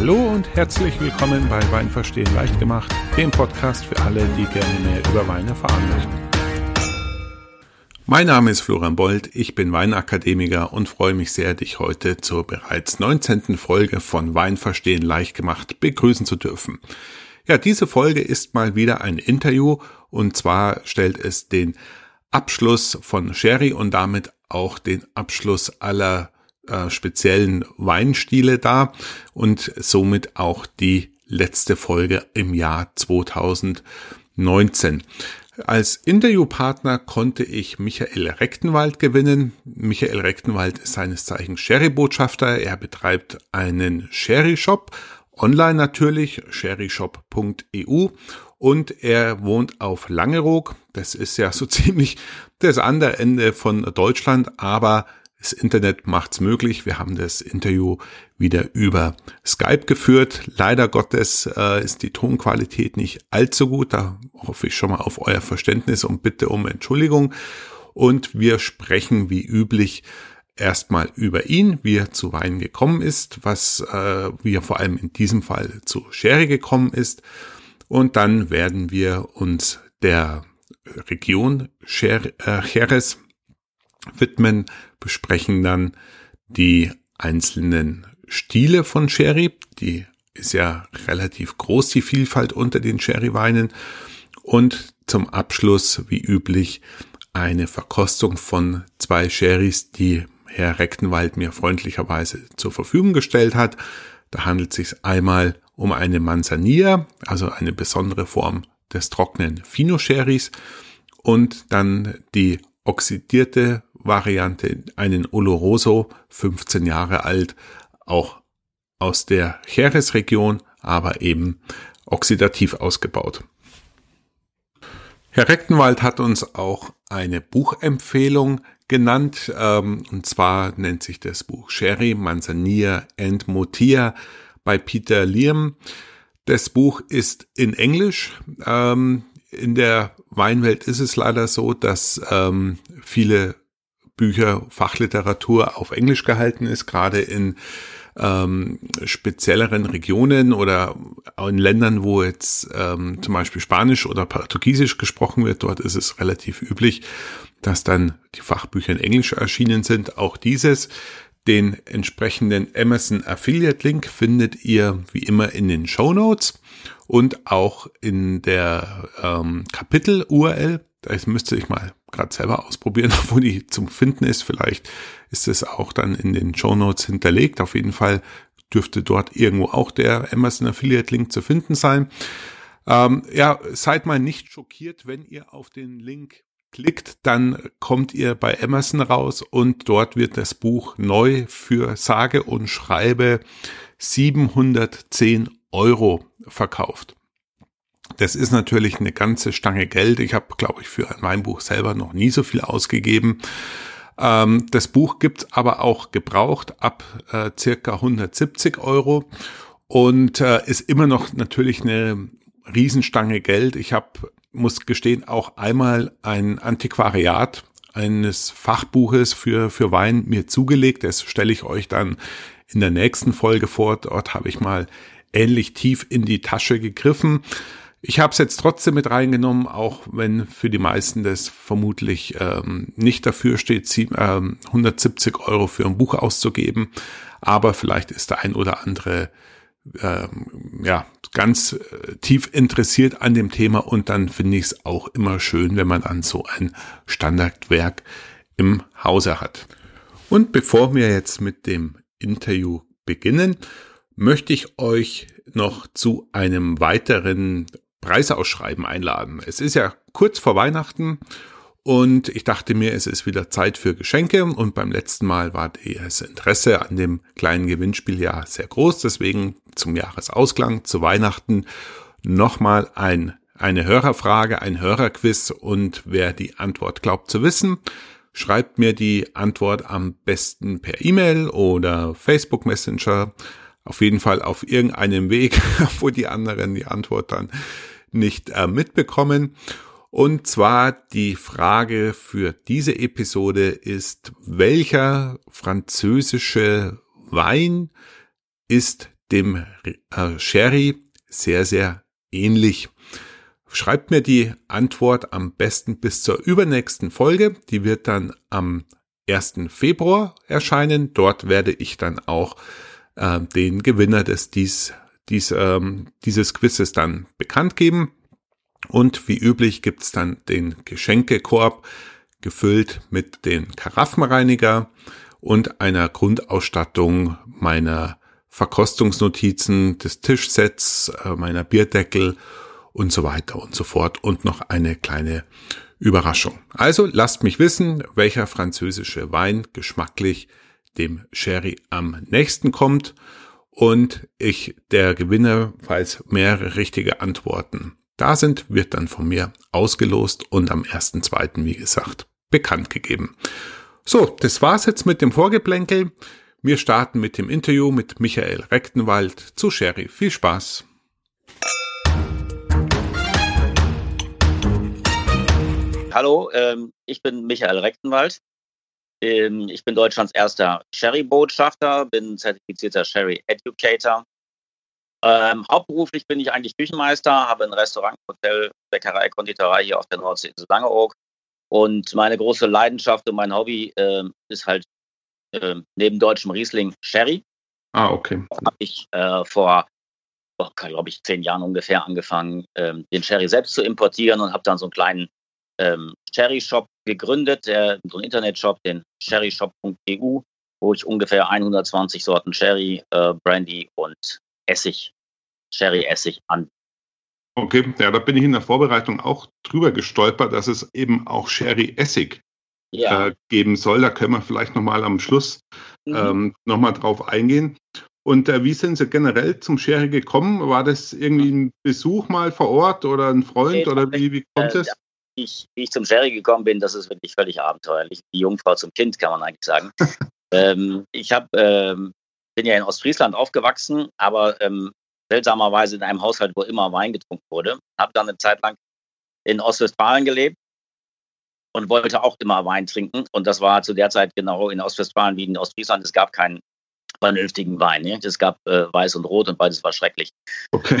Hallo und herzlich willkommen bei Wein verstehen leicht gemacht, dem Podcast für alle, die gerne mehr über Wein erfahren möchten. Mein Name ist Florian Bold, ich bin Weinakademiker und freue mich sehr, dich heute zur bereits 19. Folge von Wein verstehen leicht gemacht begrüßen zu dürfen. Ja, diese Folge ist mal wieder ein Interview und zwar stellt es den Abschluss von Sherry und damit auch den Abschluss aller äh, speziellen Weinstile dar und somit auch die letzte Folge im Jahr 2019. Als Interviewpartner konnte ich Michael Rechtenwald gewinnen. Michael Rechtenwald ist seines Zeichens Sherry-Botschafter. Er betreibt einen Sherry-Shop, online natürlich, sherryshop.eu und er wohnt auf Langeroog. Das ist ja so ziemlich das andere Ende von Deutschland, aber das Internet macht's möglich. Wir haben das Interview wieder über Skype geführt. Leider Gottes äh, ist die Tonqualität nicht allzu gut. Da hoffe ich schon mal auf euer Verständnis und bitte um Entschuldigung. Und wir sprechen wie üblich erstmal über ihn, wie er zu Wein gekommen ist, was äh, wie er vor allem in diesem Fall zu Sherry gekommen ist. Und dann werden wir uns der Region Jerez widmen, besprechen dann die einzelnen Stile von Sherry. Die ist ja relativ groß, die Vielfalt unter den Sherry-Weinen. Und zum Abschluss, wie üblich, eine Verkostung von zwei Sherrys, die Herr Rechtenwald mir freundlicherweise zur Verfügung gestellt hat. Da handelt es sich einmal um eine Manzanilla, also eine besondere Form des trockenen Fino-Sherrys und dann die oxidierte Variante, einen Oloroso, 15 Jahre alt, auch aus der Jerez-Region, aber eben oxidativ ausgebaut. Herr Rechtenwald hat uns auch eine Buchempfehlung genannt, ähm, und zwar nennt sich das Buch Sherry, Manzanilla and Motia bei Peter Liam. Das Buch ist in Englisch. Ähm, in der Weinwelt ist es leider so, dass ähm, viele Bücher, Fachliteratur auf Englisch gehalten ist, gerade in ähm, spezielleren Regionen oder in Ländern, wo jetzt ähm, zum Beispiel Spanisch oder Portugiesisch gesprochen wird, dort ist es relativ üblich, dass dann die Fachbücher in Englisch erschienen sind. Auch dieses, den entsprechenden Amazon Affiliate Link findet ihr wie immer in den Show Notes und auch in der ähm, Kapitel URL. Das müsste ich mal gerade selber ausprobieren, wo die zum Finden ist. Vielleicht ist es auch dann in den Show Notes hinterlegt. Auf jeden Fall dürfte dort irgendwo auch der Amazon Affiliate Link zu finden sein. Ähm, ja, seid mal nicht schockiert, wenn ihr auf den Link klickt, dann kommt ihr bei Amazon raus und dort wird das Buch neu für sage und schreibe 710 Euro verkauft. Das ist natürlich eine ganze Stange Geld. Ich habe, glaube ich, für mein Buch selber noch nie so viel ausgegeben. Ähm, das Buch gibt's aber auch gebraucht ab äh, circa 170 Euro und äh, ist immer noch natürlich eine Riesenstange Geld. Ich habe, muss gestehen, auch einmal ein Antiquariat eines Fachbuches für, für Wein mir zugelegt. Das stelle ich euch dann in der nächsten Folge vor. Dort habe ich mal ähnlich tief in die Tasche gegriffen. Ich habe es jetzt trotzdem mit reingenommen, auch wenn für die meisten das vermutlich ähm, nicht dafür steht, ähm, 170 Euro für ein Buch auszugeben. Aber vielleicht ist der ein oder andere ähm, ja ganz äh, tief interessiert an dem Thema und dann finde ich es auch immer schön, wenn man an so ein Standardwerk im Hause hat. Und bevor wir jetzt mit dem Interview beginnen, möchte ich euch noch zu einem weiteren Preisausschreiben einladen. Es ist ja kurz vor Weihnachten und ich dachte mir, es ist wieder Zeit für Geschenke und beim letzten Mal war das Interesse an dem kleinen Gewinnspiel ja sehr groß. Deswegen zum Jahresausklang, zu Weihnachten nochmal ein, eine Hörerfrage, ein Hörerquiz und wer die Antwort glaubt zu wissen, schreibt mir die Antwort am besten per E-Mail oder Facebook Messenger. Auf jeden Fall auf irgendeinem Weg, wo die anderen die Antwort dann nicht äh, mitbekommen. Und zwar die Frage für diese Episode ist, welcher französische Wein ist dem äh, Sherry sehr, sehr ähnlich. Schreibt mir die Antwort am besten bis zur übernächsten Folge. Die wird dann am 1. Februar erscheinen. Dort werde ich dann auch äh, den Gewinner des dies, dies, ähm, dieses Quizzes dann bekannt geben. Und wie üblich gibt's dann den Geschenkekorb gefüllt mit den Karaffenreiniger und einer Grundausstattung meiner Verkostungsnotizen, des Tischsets, äh, meiner Bierdeckel und so weiter und so fort und noch eine kleine Überraschung. Also lasst mich wissen, welcher französische Wein geschmacklich dem Sherry am nächsten kommt und ich der Gewinner, falls mehrere richtige Antworten da sind, wird dann von mir ausgelost und am 1.2. wie gesagt bekannt gegeben. So, das war's jetzt mit dem Vorgeplänkel. Wir starten mit dem Interview mit Michael Rechtenwald zu Sherry. Viel Spaß! Hallo, ähm, ich bin Michael Rechtenwald. Ähm, ich bin Deutschlands erster Sherry-Botschafter, bin zertifizierter Sherry-Educator. Ähm, hauptberuflich bin ich eigentlich Küchenmeister, habe ein Restaurant, Hotel, Bäckerei, Konditorei hier auf der Nordsee in Langeoog. Und meine große Leidenschaft und mein Hobby äh, ist halt äh, neben deutschem Riesling Sherry. Ah, okay. Habe ich äh, vor, oh, glaube ich, zehn Jahren ungefähr angefangen, ähm, den Sherry selbst zu importieren und habe dann so einen kleinen ähm, Sherry-Shop gegründet, der, so einen Internetshop, den sherryshop.eu, wo ich ungefähr 120 Sorten Sherry, äh, Brandy und Essig, Sherry-Essig an. Okay, ja, da bin ich in der Vorbereitung auch drüber gestolpert, dass es eben auch Sherry-Essig ja. äh, geben soll. Da können wir vielleicht nochmal am Schluss mhm. ähm, nochmal drauf eingehen. Und äh, wie sind Sie generell zum Sherry gekommen? War das irgendwie ein Besuch mal vor Ort oder ein Freund nee, oder wie, wie kommt äh, es? Ich, wie ich zum Sherry gekommen bin, das ist wirklich völlig abenteuerlich. Die Jungfrau zum Kind, kann man eigentlich sagen. ähm, ich hab, ähm, bin ja in Ostfriesland aufgewachsen, aber ähm, seltsamerweise in einem Haushalt, wo immer Wein getrunken wurde. Habe dann eine Zeit lang in Ostwestfalen gelebt und wollte auch immer Wein trinken. Und das war zu der Zeit genau in Ostwestfalen wie in Ostfriesland. Es gab keinen vernünftigen Wein. Ne? Es gab äh, Weiß und Rot und beides war schrecklich. Okay.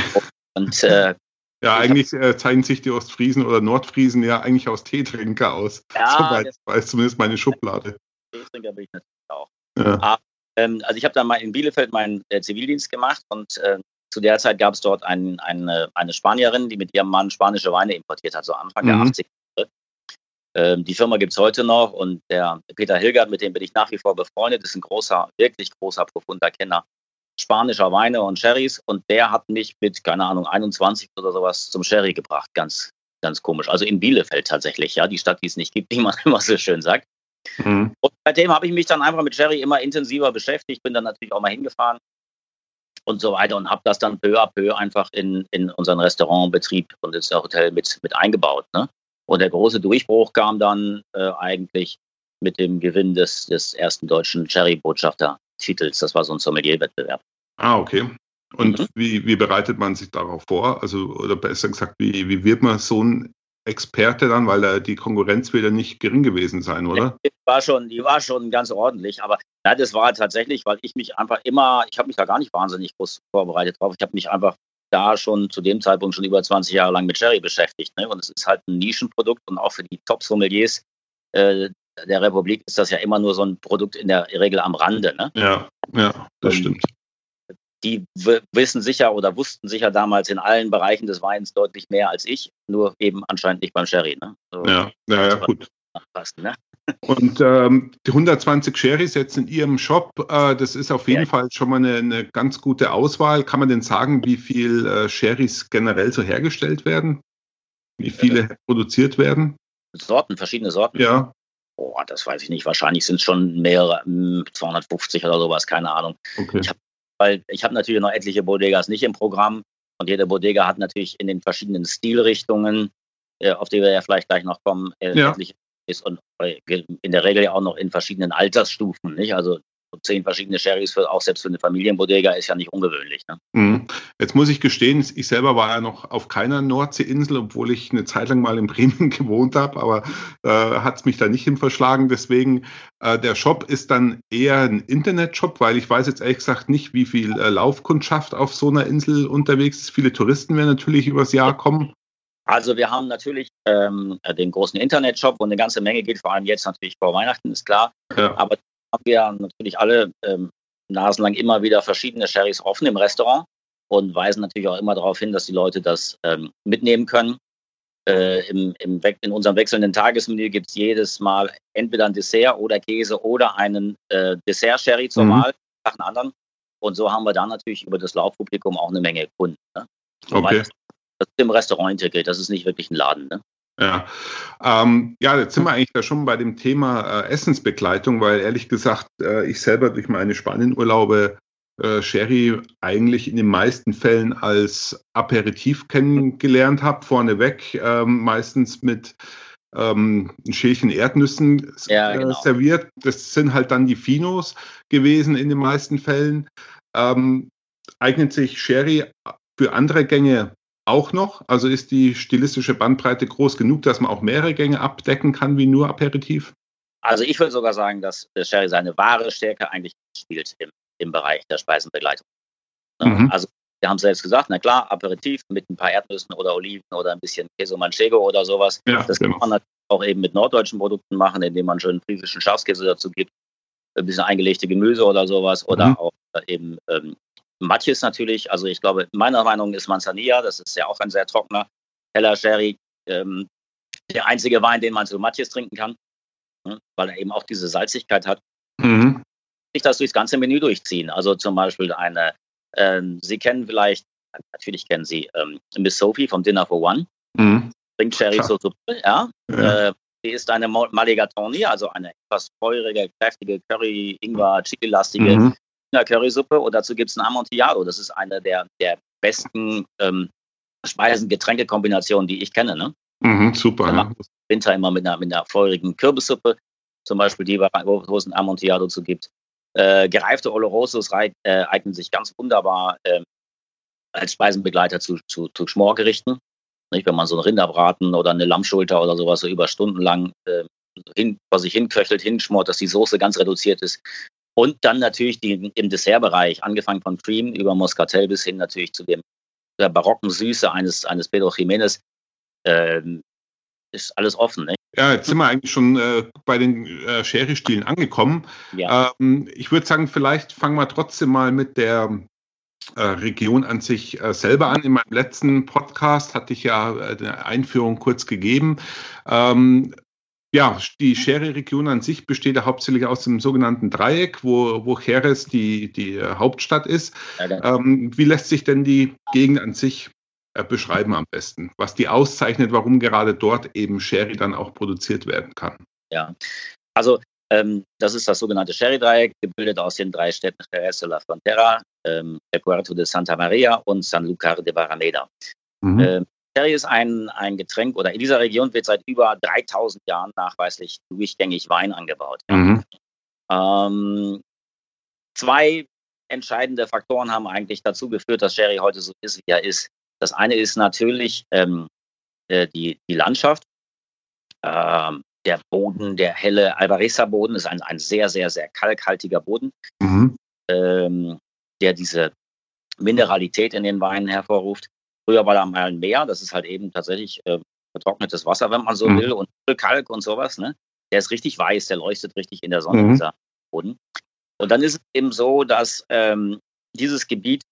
Und äh, ja, eigentlich äh, zeigen sich die Ostfriesen oder Nordfriesen ja eigentlich aus Teetrinker aus. Ja, Soweit weiß zumindest meine Schublade. Teetrinker bin ich natürlich auch. Ja. Aber, ähm, also ich habe dann mal in Bielefeld meinen äh, Zivildienst gemacht und äh, zu der Zeit gab es dort ein, eine, eine Spanierin, die mit ihrem Mann spanische Weine importiert hat, so Anfang mhm. der 80er Jahre. Ähm, die Firma gibt es heute noch und der Peter Hilgert, mit dem bin ich nach wie vor befreundet, ist ein großer, wirklich großer, profunder Kenner spanischer Weine und Sherrys und der hat mich mit, keine Ahnung, 21 oder sowas zum Sherry gebracht. Ganz, ganz komisch. Also in Bielefeld tatsächlich, ja, die Stadt, die es nicht gibt, wie man immer so schön sagt. Mhm. Und seitdem habe ich mich dann einfach mit Sherry immer intensiver beschäftigt, bin dann natürlich auch mal hingefahren und so weiter und habe das dann peu à peu einfach in, in unseren Restaurantbetrieb und ins Hotel mit, mit eingebaut. Ne? Und der große Durchbruch kam dann äh, eigentlich mit dem Gewinn des, des ersten deutschen Sherry-Botschafter-Titels. Das war so ein Sommelier-Wettbewerb. Ah, okay. Und mhm. wie, wie bereitet man sich darauf vor? Also, oder besser gesagt, wie, wie wird man so ein Experte dann, weil da die Konkurrenz wird ja nicht gering gewesen sein, oder? Die war schon, die war schon ganz ordentlich, aber ja, das war tatsächlich, weil ich mich einfach immer, ich habe mich da gar nicht wahnsinnig groß vorbereitet drauf. Ich habe mich einfach da schon zu dem Zeitpunkt schon über 20 Jahre lang mit Sherry beschäftigt. Ne? Und es ist halt ein Nischenprodukt und auch für die Top-Sommeliers äh, der Republik ist das ja immer nur so ein Produkt in der Regel am Rande. Ne? Ja, ja, das und, stimmt die wissen sicher oder wussten sicher damals in allen Bereichen des Weins deutlich mehr als ich, nur eben anscheinend nicht beim Sherry. Ne? So, ja, ja, ja, gut. Nachpassen, ne? Und ähm, die 120 Sherrys jetzt in Ihrem Shop, äh, das ist auf jeden ja. Fall schon mal eine, eine, ganz gute Auswahl. Kann man denn sagen, wie viel äh, Sherrys generell so hergestellt werden? Wie viele äh, produziert werden? Sorten, verschiedene Sorten. Ja. Boah, das weiß ich nicht. Wahrscheinlich sind es schon mehrere, 250 hm, oder sowas, keine Ahnung. Okay. Ich habe weil ich habe natürlich noch etliche Bodegas nicht im Programm und jede Bodega hat natürlich in den verschiedenen Stilrichtungen, äh, auf die wir ja vielleicht gleich noch kommen, äh, ja. etliche ist und äh, in der Regel ja auch noch in verschiedenen Altersstufen. Nicht? Also zehn verschiedene Sherrys, für, auch selbst für eine Familienbodega, ist ja nicht ungewöhnlich. Ne? Mhm. Jetzt muss ich gestehen, ich selber war ja noch auf keiner Nordseeinsel, obwohl ich eine Zeit lang mal in Bremen gewohnt habe, aber äh, hat es mich da nicht hin verschlagen. Deswegen, äh, der Shop ist dann eher ein Internetshop, weil ich weiß jetzt ehrlich gesagt nicht, wie viel äh, Laufkundschaft auf so einer Insel unterwegs ist. Viele Touristen werden natürlich übers Jahr kommen. Also wir haben natürlich ähm, den großen Internetshop, wo eine ganze Menge geht, vor allem jetzt natürlich vor Weihnachten, ist klar. Ja. Aber haben wir natürlich alle ähm, nasenlang immer wieder verschiedene Sherrys offen im Restaurant und weisen natürlich auch immer darauf hin, dass die Leute das ähm, mitnehmen können. Äh, im, im in unserem wechselnden Tagesmenü gibt es jedes Mal entweder ein Dessert oder Käse oder einen äh, Dessert-Sherry zur mhm. Wahl nach einem anderen. Und so haben wir dann natürlich über das Laufpublikum auch eine Menge Kunden. Ne? Okay. Das, ist im Restaurant integriert, das ist nicht wirklich ein Laden. Ne? Ja. Ähm, ja, jetzt sind wir eigentlich da schon bei dem Thema äh, Essensbegleitung, weil ehrlich gesagt, äh, ich selber durch meine Spanienurlaube äh, Sherry eigentlich in den meisten Fällen als Aperitif kennengelernt habe, vorneweg, ähm, meistens mit ähm, ein Schälchen Erdnüssen ja, äh, genau. serviert. Das sind halt dann die Finos gewesen in den meisten Fällen. Ähm, eignet sich Sherry für andere Gänge auch noch? Also ist die stilistische Bandbreite groß genug, dass man auch mehrere Gänge abdecken kann wie nur Aperitif? Also ich würde sogar sagen, dass der Sherry seine wahre Stärke eigentlich spielt im, im Bereich der Speisenbegleitung. Mhm. Also wir haben es selbst gesagt, na klar, Aperitif mit ein paar Erdnüssen oder Oliven oder ein bisschen Queso Manchego oder sowas. Ja, das genau. kann man natürlich auch eben mit norddeutschen Produkten machen, indem man schon friesischen Schafskäse dazu gibt, ein bisschen eingelegte Gemüse oder sowas oder mhm. auch eben ähm, Matjes natürlich, also ich glaube, meiner Meinung ist Manzanilla, das ist ja auch ein sehr trockener, heller Sherry, ähm, der einzige Wein, den man zu Matjes trinken kann, ne, weil er eben auch diese Salzigkeit hat. Mhm. Ich das durchs ganze Menü durchziehen. Also zum Beispiel eine, äh, Sie kennen vielleicht, natürlich kennen Sie ähm, Miss Sophie vom Dinner for One. Mhm. Trinkt Sherry so Suppe, ja. ja. Äh, sie ist eine Maligatoni, also eine etwas feurige, kräftige Curry, Ingwer, Chili-lastige mhm Currysuppe und dazu gibt es ein Amontillado. Das ist eine der, der besten ähm, Speisen-Getränke-Kombinationen, die ich kenne. Ne? Mhm, super. Ja. Winter immer mit einer, mit einer feurigen Kürbissuppe, zum Beispiel die, wo es ein Amontillado zu gibt. Äh, gereifte Olorosos äh, eignen sich ganz wunderbar äh, als Speisenbegleiter zu, zu, zu Schmorgerichten. Nicht, wenn man so einen Rinderbraten oder eine Lammschulter oder sowas so über Stunden lang äh, hin, vor sich hinköchelt, hinschmort, dass die Soße ganz reduziert ist, und dann natürlich die, im Dessertbereich, angefangen von Cream über Moscatel bis hin natürlich zu dem, der barocken Süße eines, eines Pedro Jiménez, äh, ist alles offen. Ne? Ja, jetzt sind wir eigentlich schon äh, bei den äh, Sherry-Stilen angekommen. Ja. Ähm, ich würde sagen, vielleicht fangen wir trotzdem mal mit der äh, Region an sich äh, selber an. In meinem letzten Podcast hatte ich ja äh, eine Einführung kurz gegeben. Ähm, ja, die Sherry-Region an sich besteht ja hauptsächlich aus dem sogenannten Dreieck, wo, wo Jerez die, die äh, Hauptstadt ist. Ja, ähm, wie lässt sich denn die Gegend an sich äh, beschreiben am besten? Was die auszeichnet, warum gerade dort eben Sherry dann auch produziert werden kann? Ja, also ähm, das ist das sogenannte Sherry-Dreieck, gebildet aus den drei Städten Jerez de la Frontera, ähm, El Puerto de Santa Maria und San Lucar de Barrameda. Mhm. Ähm, Sherry ist ein, ein Getränk oder in dieser Region wird seit über 3000 Jahren nachweislich durchgängig Wein angebaut. Mhm. Ähm, zwei entscheidende Faktoren haben eigentlich dazu geführt, dass Sherry heute so ist, wie er ist. Das eine ist natürlich ähm, äh, die, die Landschaft. Ähm, der Boden, der helle Alvareza-Boden ist ein, ein sehr, sehr, sehr kalkhaltiger Boden, mhm. ähm, der diese Mineralität in den Weinen hervorruft. Früher war da mal ein Meer, das ist halt eben tatsächlich äh, vertrocknetes Wasser, wenn man so mhm. will, und Kalk und sowas. Ne? Der ist richtig weiß, der leuchtet richtig in der Sonne, mhm. dieser Boden. Und dann ist es eben so, dass ähm, dieses Gebiet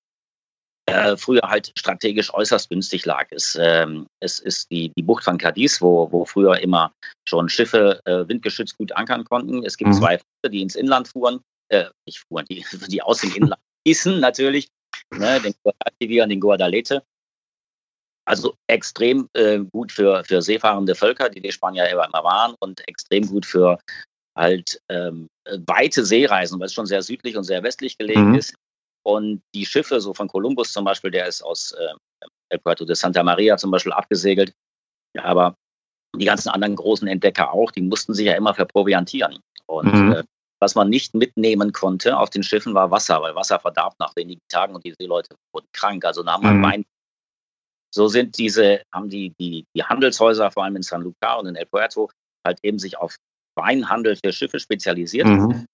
äh, früher halt strategisch äußerst günstig lag. Es, ähm, es ist die, die Bucht von Cadiz, wo, wo früher immer schon Schiffe äh, windgeschützt gut ankern konnten. Es gibt mhm. zwei Schiffe, die ins Inland fuhren, äh, nicht fuhren, die, die aus dem Inland hießen natürlich, ne, den Guadalquivir und den Guadalete. Also extrem äh, gut für, für seefahrende Völker, die die Spanier immer, waren, und extrem gut für halt ähm, weite Seereisen, weil es schon sehr südlich und sehr westlich gelegen mhm. ist. Und die Schiffe, so von Kolumbus zum Beispiel, der ist aus äh, El Puerto de Santa Maria zum Beispiel abgesegelt. Ja, aber die ganzen anderen großen Entdecker auch, die mussten sich ja immer verproviantieren. Und mhm. äh, Was man nicht mitnehmen konnte auf den Schiffen war Wasser, weil Wasser verdarb nach wenigen Tagen und die Seeleute wurden krank. Also nahm man mhm. Wein. So sind diese, haben die, die, die Handelshäuser, vor allem in San Lucar und in El Puerto, halt eben sich auf Weinhandel für Schiffe spezialisiert. Mhm.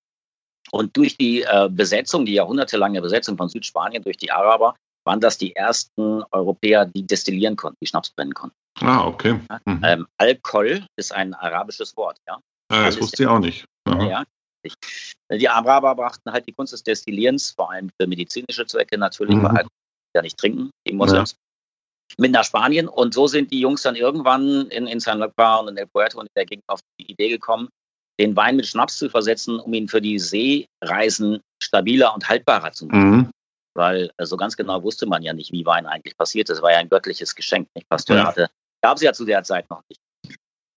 Und durch die äh, Besetzung, die jahrhundertelange Besetzung von Südspanien durch die Araber, waren das die ersten Europäer, die destillieren konnten, die Schnaps brennen konnten. Ah, okay. Mhm. Ähm, Alkohol ist ein arabisches Wort, ja. Ah, das wusste ich auch nicht. Aha. Ja, die Araber brachten halt die Kunst des Destillierens, vor allem für medizinische Zwecke natürlich, mhm. weil halt ja nicht trinken, die Moslems. Mit nach Spanien und so sind die Jungs dann irgendwann in, in San Lucar und in El Puerto und in der Gegend auf die Idee gekommen, den Wein mit Schnaps zu versetzen, um ihn für die Seereisen stabiler und haltbarer zu machen. Mhm. Weil äh, so ganz genau wusste man ja nicht, wie Wein eigentlich passiert. Das war ja ein göttliches Geschenk. Nicht? Pasteur ja. hatte, gab es ja zu der Zeit noch nicht.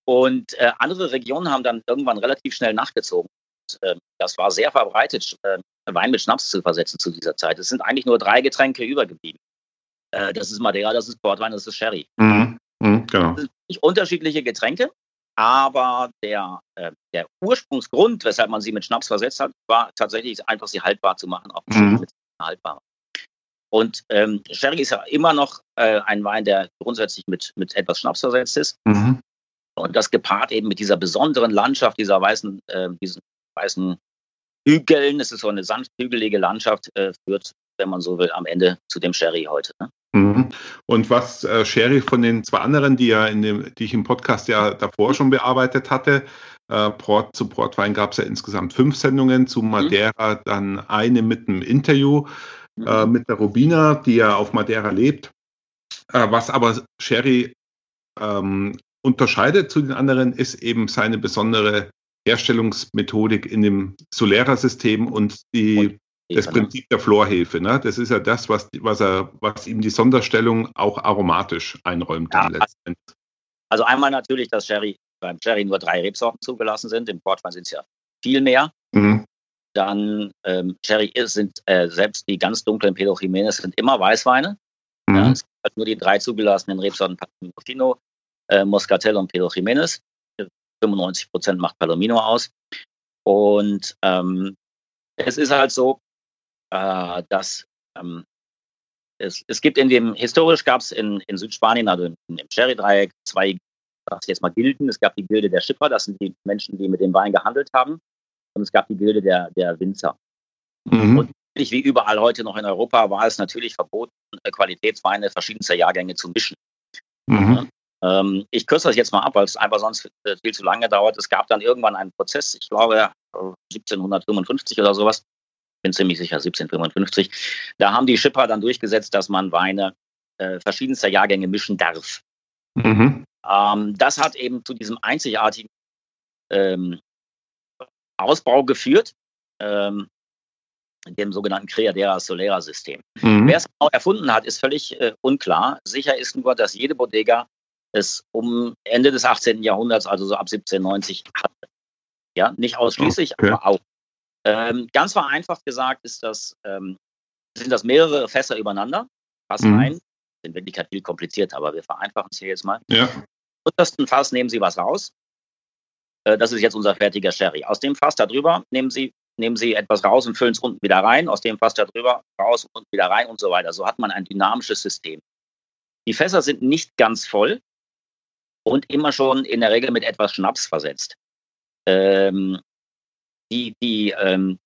Und äh, andere Regionen haben dann irgendwann relativ schnell nachgezogen. Und, äh, das war sehr verbreitet, äh, Wein mit Schnaps zu versetzen zu dieser Zeit. Es sind eigentlich nur drei Getränke übergeblieben. Äh, das ist Madeira, das ist Portwein, das ist Sherry. Mhm. Mhm, genau. Das sind unterschiedliche Getränke, aber der, äh, der Ursprungsgrund, weshalb man sie mit Schnaps versetzt hat, war tatsächlich einfach, sie haltbar zu machen, auch mhm. haltbar. Und ähm, Sherry ist ja immer noch äh, ein Wein, der grundsätzlich mit, mit etwas Schnaps versetzt ist. Mhm. Und das gepaart eben mit dieser besonderen Landschaft, dieser weißen, äh, diesen weißen Hügeln, es ist so eine sanft hügelige Landschaft, äh, führt, wenn man so will, am Ende zu dem Sherry heute. Ne? Mhm. Und was äh, Sherry von den zwei anderen, die ja in dem, die ich im Podcast ja davor schon bearbeitet hatte, äh, Port zu Portwein gab es ja insgesamt fünf Sendungen, zu mhm. Madeira mhm. dann eine mit einem Interview mhm. äh, mit der Rubina, die ja auf Madeira lebt. Äh, was aber Sherry ähm, unterscheidet zu den anderen, ist eben seine besondere Herstellungsmethodik in dem Solera-System und die das Prinzip der Florhefe, ne? Das ist ja das, was, was, er, was ihm die Sonderstellung auch aromatisch einräumt. Ja, also einmal natürlich, dass Sherry, beim Sherry nur drei Rebsorten zugelassen sind. Im Portwein sind es ja viel mehr. Mhm. Dann ähm, Sherry ist, sind äh, selbst die ganz dunklen Pedro Jimenez sind immer Weißweine. Mhm. Ja, es gibt halt nur die drei zugelassenen Rebsorten Palomino, äh, Moscatel und Pedro Jimenez. 95 Prozent macht Palomino aus. Und ähm, es ist halt so, äh, dass ähm, es, es gibt in dem, historisch gab es in, in Südspanien, also im, im Sherry-Dreieck, zwei, sag ich jetzt mal, Gilden. Es gab die Gilde der Schipper, das sind die Menschen, die mit dem Wein gehandelt haben. Und es gab die Gilde der, der Winzer. Mhm. Und wie überall heute noch in Europa war es natürlich verboten, äh, Qualitätsweine verschiedenster Jahrgänge zu mischen. Mhm. Ähm, ich kürze das jetzt mal ab, weil es einfach sonst äh, viel zu lange dauert. Es gab dann irgendwann einen Prozess, ich glaube 1755 oder sowas, bin ziemlich sicher 1755. Da haben die Schipper dann durchgesetzt, dass man Weine äh, verschiedenster Jahrgänge mischen darf. Mhm. Ähm, das hat eben zu diesem einzigartigen ähm, Ausbau geführt, ähm, dem sogenannten Creadera Solera System. Mhm. Wer es genau erfunden hat, ist völlig äh, unklar. Sicher ist nur, dass jede Bodega es um Ende des 18. Jahrhunderts, also so ab 1790, hatte. Ja, nicht ausschließlich, okay. aber auch. Ähm, ganz vereinfacht gesagt ist das, ähm, sind das mehrere Fässer übereinander. Fass mhm. ein. In Wirklichkeit viel kompliziert, aber wir vereinfachen es hier jetzt mal. Ja. Untersten Fass nehmen Sie was raus. Äh, das ist jetzt unser fertiger Sherry. Aus dem Fass darüber nehmen Sie, nehmen Sie etwas raus und füllen es unten wieder rein. Aus dem Fass darüber raus und wieder rein und so weiter. So hat man ein dynamisches System. Die Fässer sind nicht ganz voll und immer schon in der Regel mit etwas Schnaps versetzt. Ähm, die, die ähm,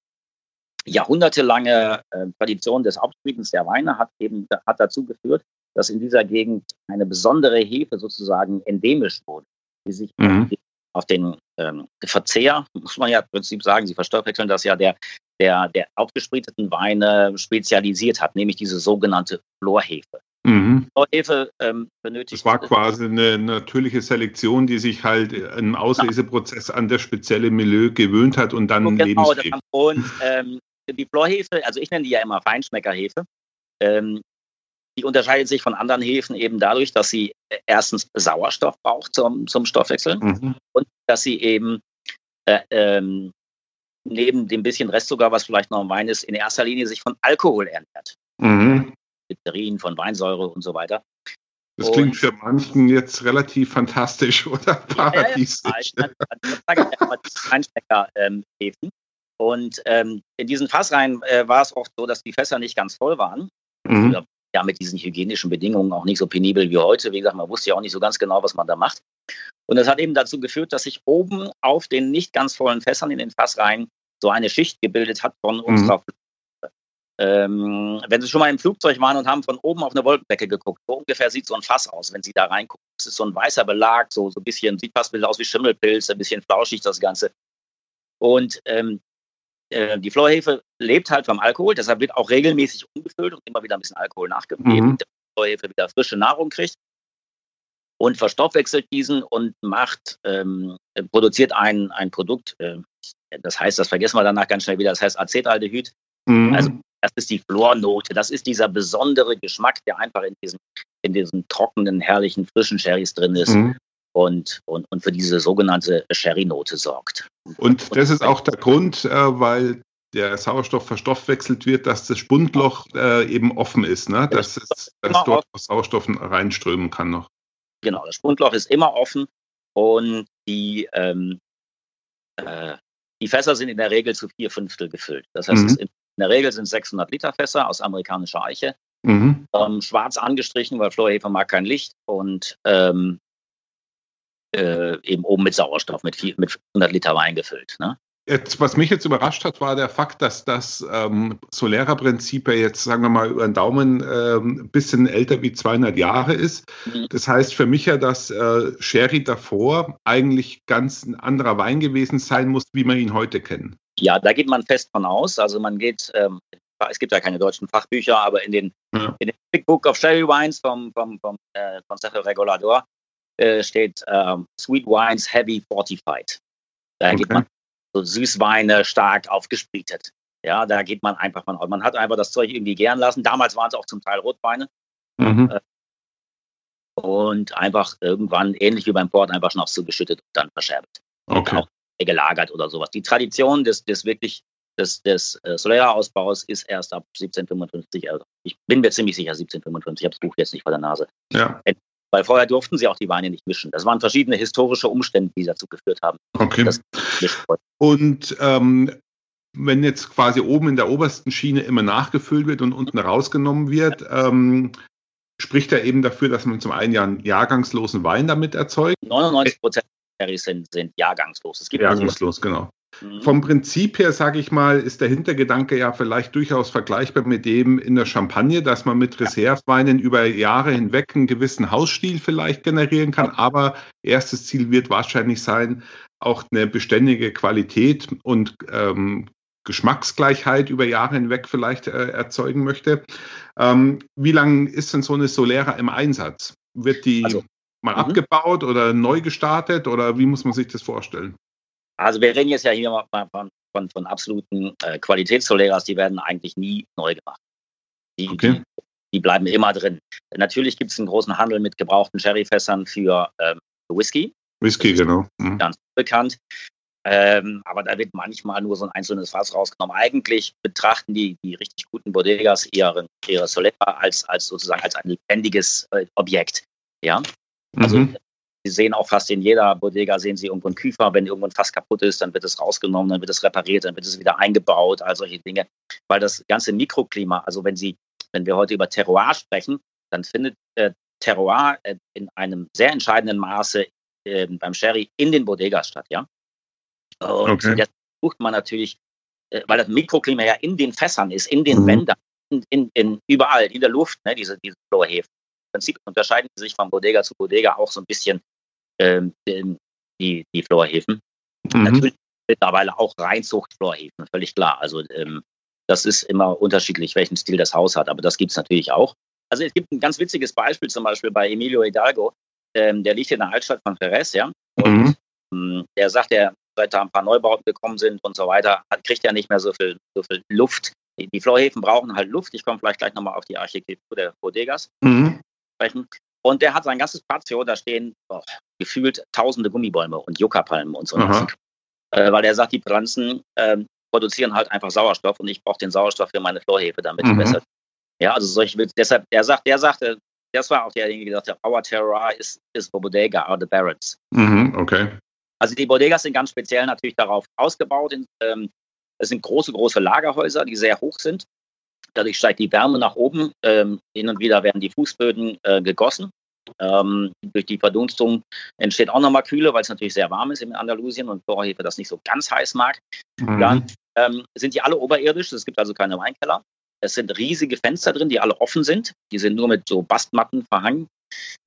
jahrhundertelange äh, Tradition des Auftriebens der Weine hat eben hat dazu geführt, dass in dieser Gegend eine besondere Hefe sozusagen endemisch wurde, die sich mhm. auf den ähm, Verzehr, muss man ja im Prinzip sagen, sie verstoffwechseln das ja der, der, der aufgespriteten Weine spezialisiert hat, nämlich diese sogenannte Florhefe. Mhm. Hefe ähm, benötigt. Das war quasi eine natürliche Selektion, die sich halt im Ausleseprozess an das spezielle Milieu gewöhnt hat und dann genau, Lebenshefe. Und ähm, die Florhefe, also ich nenne die ja immer Feinschmeckerhefe, ähm, die unterscheidet sich von anderen Hefen eben dadurch, dass sie äh, erstens Sauerstoff braucht zum, zum Stoffwechseln mhm. und dass sie eben äh, ähm, neben dem bisschen Restzucker, was vielleicht noch im Wein ist, in erster Linie sich von Alkohol ernährt. Mhm. Glycerin, von Weinsäure und so weiter. Das und, klingt für manchen jetzt relativ fantastisch oder paradiesisch. Ja, ja, ja. Die Feinschmecker-Hefen. Und ähm, in diesen Fassreihen äh, war es oft so, dass die Fässer nicht ganz voll waren. Mhm. Ja, mit diesen hygienischen Bedingungen auch nicht so penibel wie heute. Wie gesagt, man wusste ja auch nicht so ganz genau, was man da macht. Und das hat eben dazu geführt, dass sich oben auf den nicht ganz vollen Fässern in den Fassreihen so eine Schicht gebildet hat von mhm. unserer ähm, wenn Sie schon mal im Flugzeug waren und haben von oben auf eine Wolkendecke geguckt, so ungefähr sieht so ein Fass aus, wenn Sie da reingucken. Es ist so ein weißer Belag, so, so ein bisschen, sieht fast aus wie Schimmelpilz, ein bisschen flauschig das Ganze. Und ähm, äh, die Florhefe lebt halt vom Alkohol, deshalb wird auch regelmäßig umgefüllt und immer wieder ein bisschen Alkohol nachgegeben, mhm. damit die Florhefe wieder frische Nahrung kriegt und verstoffwechselt diesen und macht, ähm, produziert ein, ein Produkt, äh, das heißt, das vergessen wir danach ganz schnell wieder, das heißt Acetaldehyd. Mhm. Also das ist die Flornote, das ist dieser besondere Geschmack, der einfach in diesen, in diesen trockenen, herrlichen, frischen Sherrys drin ist. Mhm. Und, und, und für diese sogenannte Sherry-Note sorgt. Und das ist auch der Grund, äh, weil der Sauerstoff verstoffwechselt wird, dass das Spundloch äh, eben offen ist, ne? dass, es, dass dort Sauerstoff reinströmen kann noch. Genau, das Spundloch ist immer offen und die, ähm, äh, die Fässer sind in der Regel zu vier Fünftel gefüllt. Das heißt, mhm. In der Regel sind 600 Liter Fässer aus amerikanischer Eiche, mhm. ähm, schwarz angestrichen, weil Florhefe mag kein Licht und ähm, äh, eben oben mit Sauerstoff, mit, vier, mit 100 Liter Wein gefüllt. Ne? Jetzt, was mich jetzt überrascht hat, war der Fakt, dass das ähm, Solera-Prinzip ja jetzt, sagen wir mal, über den Daumen ähm, ein bisschen älter wie 200 Jahre ist. Mhm. Das heißt für mich ja, dass äh, Sherry davor eigentlich ganz ein anderer Wein gewesen sein muss, wie wir ihn heute kennen. Ja, da geht man fest von aus. Also man geht, ähm, es gibt ja keine deutschen Fachbücher, aber in den, ja. in den Big Book of Sherry Wines vom, vom, vom äh, Consejo Regulador äh, steht ähm, Sweet Wines Heavy Fortified. Da okay. geht man so Süßweine stark aufgesplittet. Ja, da geht man einfach von aus. Man hat einfach das Zeug irgendwie gern lassen. Damals waren es auch zum Teil Rotweine. Mhm. Äh, und einfach irgendwann, ähnlich wie beim Port, einfach Schnaps zugeschüttet und dann verschärft. Okay. Auch gelagert oder sowas. Die Tradition des, des wirklich des, des äh, Solera-Ausbaus ist erst ab 1755. Also ich bin mir ziemlich sicher 1755. Ich habe das Buch jetzt nicht vor der Nase. Ja. Weil vorher durften sie auch die Weine nicht mischen. Das waren verschiedene historische Umstände, die dazu geführt haben. Okay. Und ähm, wenn jetzt quasi oben in der obersten Schiene immer nachgefüllt wird und unten rausgenommen wird, ähm, spricht er eben dafür, dass man zum einen ja einen jahrgangslosen Wein damit erzeugt. 99 Prozent sind, sind jahrgangslos. Es gibt jahrgangslos, also, genau. Mhm. Vom Prinzip her, sage ich mal, ist der Hintergedanke ja vielleicht durchaus vergleichbar mit dem in der Champagne, dass man mit Reserveweinen über Jahre hinweg einen gewissen Hausstil vielleicht generieren kann. Aber erstes Ziel wird wahrscheinlich sein, auch eine beständige Qualität und ähm, Geschmacksgleichheit über Jahre hinweg vielleicht äh, erzeugen möchte. Ähm, wie lange ist denn so eine Solera im Einsatz? Wird die also, mal mhm. abgebaut oder neu gestartet oder wie muss man sich das vorstellen? Also wir reden jetzt ja hier mal von, von, von absoluten äh, Qualitätssoleras, die werden eigentlich nie neu gemacht. Die, okay. die, die bleiben immer drin. Natürlich gibt es einen großen Handel mit gebrauchten Sherryfässern für ähm, Whisky. Whisky, genau. Mhm. Ganz bekannt. Ähm, aber da wird manchmal nur so ein einzelnes Fass rausgenommen. Eigentlich betrachten die, die richtig guten Bodegas ihre, ihre Solera als, als sozusagen als ein lebendiges äh, Objekt. Ja. Also mhm. Sie sehen auch fast in jeder Bodega, sehen Sie irgendwo einen Küfer. Wenn irgendwo ein Fass kaputt ist, dann wird es rausgenommen, dann wird es repariert, dann wird es wieder eingebaut, all solche Dinge. Weil das ganze Mikroklima, also wenn Sie, wenn wir heute über Terroir sprechen, dann findet äh, Terroir äh, in einem sehr entscheidenden Maße äh, beim Sherry in den Bodegas statt, ja. Und okay. jetzt sucht man natürlich, äh, weil das Mikroklima ja in den Fässern ist, in den mhm. Wänden, in, in, in, überall, in der Luft, ne, diese, diese Florhefen. Prinzip unterscheiden sich von Bodega zu Bodega auch so ein bisschen ähm, die, die Florhefen. Mhm. Natürlich mittlerweile auch Reinzucht-Florhefen, völlig klar. Also ähm, das ist immer unterschiedlich, welchen Stil das Haus hat, aber das gibt es natürlich auch. Also es gibt ein ganz witziges Beispiel, zum Beispiel bei Emilio Hidalgo, ähm, der liegt in der Altstadt von Jerez, ja. Und mhm. ähm, der sagt, er, seit da ein paar Neubauten gekommen sind und so weiter, hat, kriegt ja nicht mehr so viel, so viel Luft. Die, die Florhefen brauchen halt Luft. Ich komme vielleicht gleich nochmal auf die Architektur der Bodegas mhm. Sprechen. Und der hat sein ganzes Patio, da stehen oh, gefühlt tausende Gummibäume und Yucca-Palmen und so. Äh, weil er sagt, die Pflanzen äh, produzieren halt einfach Sauerstoff und ich brauche den Sauerstoff für meine Florhefe, damit mhm. besser. Ja, also solche deshalb, der sagt, der sagte, das war auch derjenige, der gesagt hat, our terror is, is bodega or the barrels. Mhm, okay. Also die Bodegas sind ganz speziell natürlich darauf ausgebaut, in, ähm, Das sind große, große Lagerhäuser, die sehr hoch sind. Dadurch steigt die Wärme nach oben. Ähm, hin und wieder werden die Fußböden äh, gegossen. Ähm, durch die Verdunstung entsteht auch nochmal Kühle, weil es natürlich sehr warm ist in Andalusien und Chlorhefe das nicht so ganz heiß mag. Mhm. Dann ähm, sind die alle oberirdisch, es gibt also keine Weinkeller. Es sind riesige Fenster drin, die alle offen sind. Die sind nur mit so Bastmatten verhangen,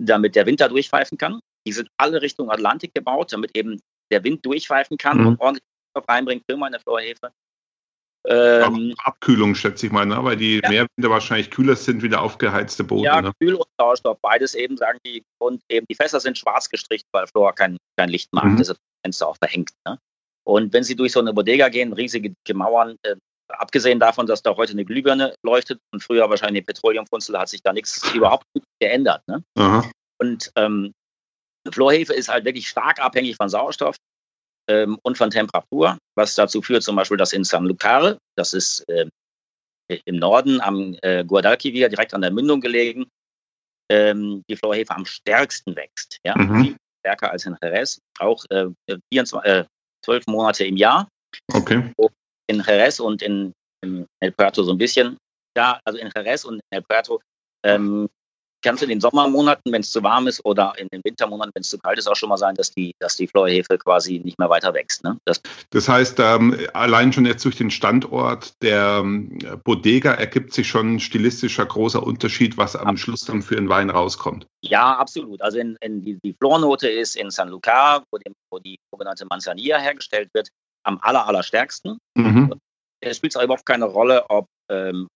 damit der Winter durchpfeifen kann. Die sind alle Richtung Atlantik gebaut, damit eben der Wind durchpfeifen kann mhm. und ordentlich reinbringt für meine Florhefe. Ähm, Abkühlung, schätze ich mal, ne? weil die ja. Meerwinde wahrscheinlich kühler sind wie der aufgeheizte Boden. Ja, ne? Kühl und Sauerstoff, beides eben, sagen die. Und eben die Fässer sind schwarz gestrichen, weil Flora kein, kein Licht macht. Mhm. Das ist Fenster auch verhängt. Ne? Und wenn Sie durch so eine Bodega gehen, riesige Mauern, äh, abgesehen davon, dass da heute eine Glühbirne leuchtet und früher wahrscheinlich eine Petroleumfunzel, hat sich da nichts überhaupt geändert. Ne? Und ähm, Florhefe ist halt wirklich stark abhängig von Sauerstoff ähm, und von Temperatur, was dazu führt zum Beispiel, dass in San Lucare, das ist äh, im Norden am äh, Guadalquivir, direkt an der Mündung gelegen, ähm, die Florhefe am stärksten wächst. Ja? Mhm. Stärker als in Jerez, auch äh, 24, äh, 12 Monate im Jahr. Okay. In Jerez und in, in El Puerto so ein bisschen. Ja, also in Jerez und in El Puerto ähm, kann es in den Sommermonaten, wenn es zu warm ist, oder in den Wintermonaten, wenn es zu kalt ist, auch schon mal sein, dass die, dass die Florhefe quasi nicht mehr weiter wächst. Ne? Das, das heißt, ähm, allein schon jetzt durch den Standort der ähm, Bodega ergibt sich schon ein stilistischer großer Unterschied, was am Schluss dann für den Wein rauskommt. Ja, absolut. Also in, in die, die Flornote ist in San Lucar, wo, dem, wo die sogenannte Manzanilla hergestellt wird, am aller, allerstärksten. Mhm. Es spielt auch überhaupt keine Rolle, ob ähm,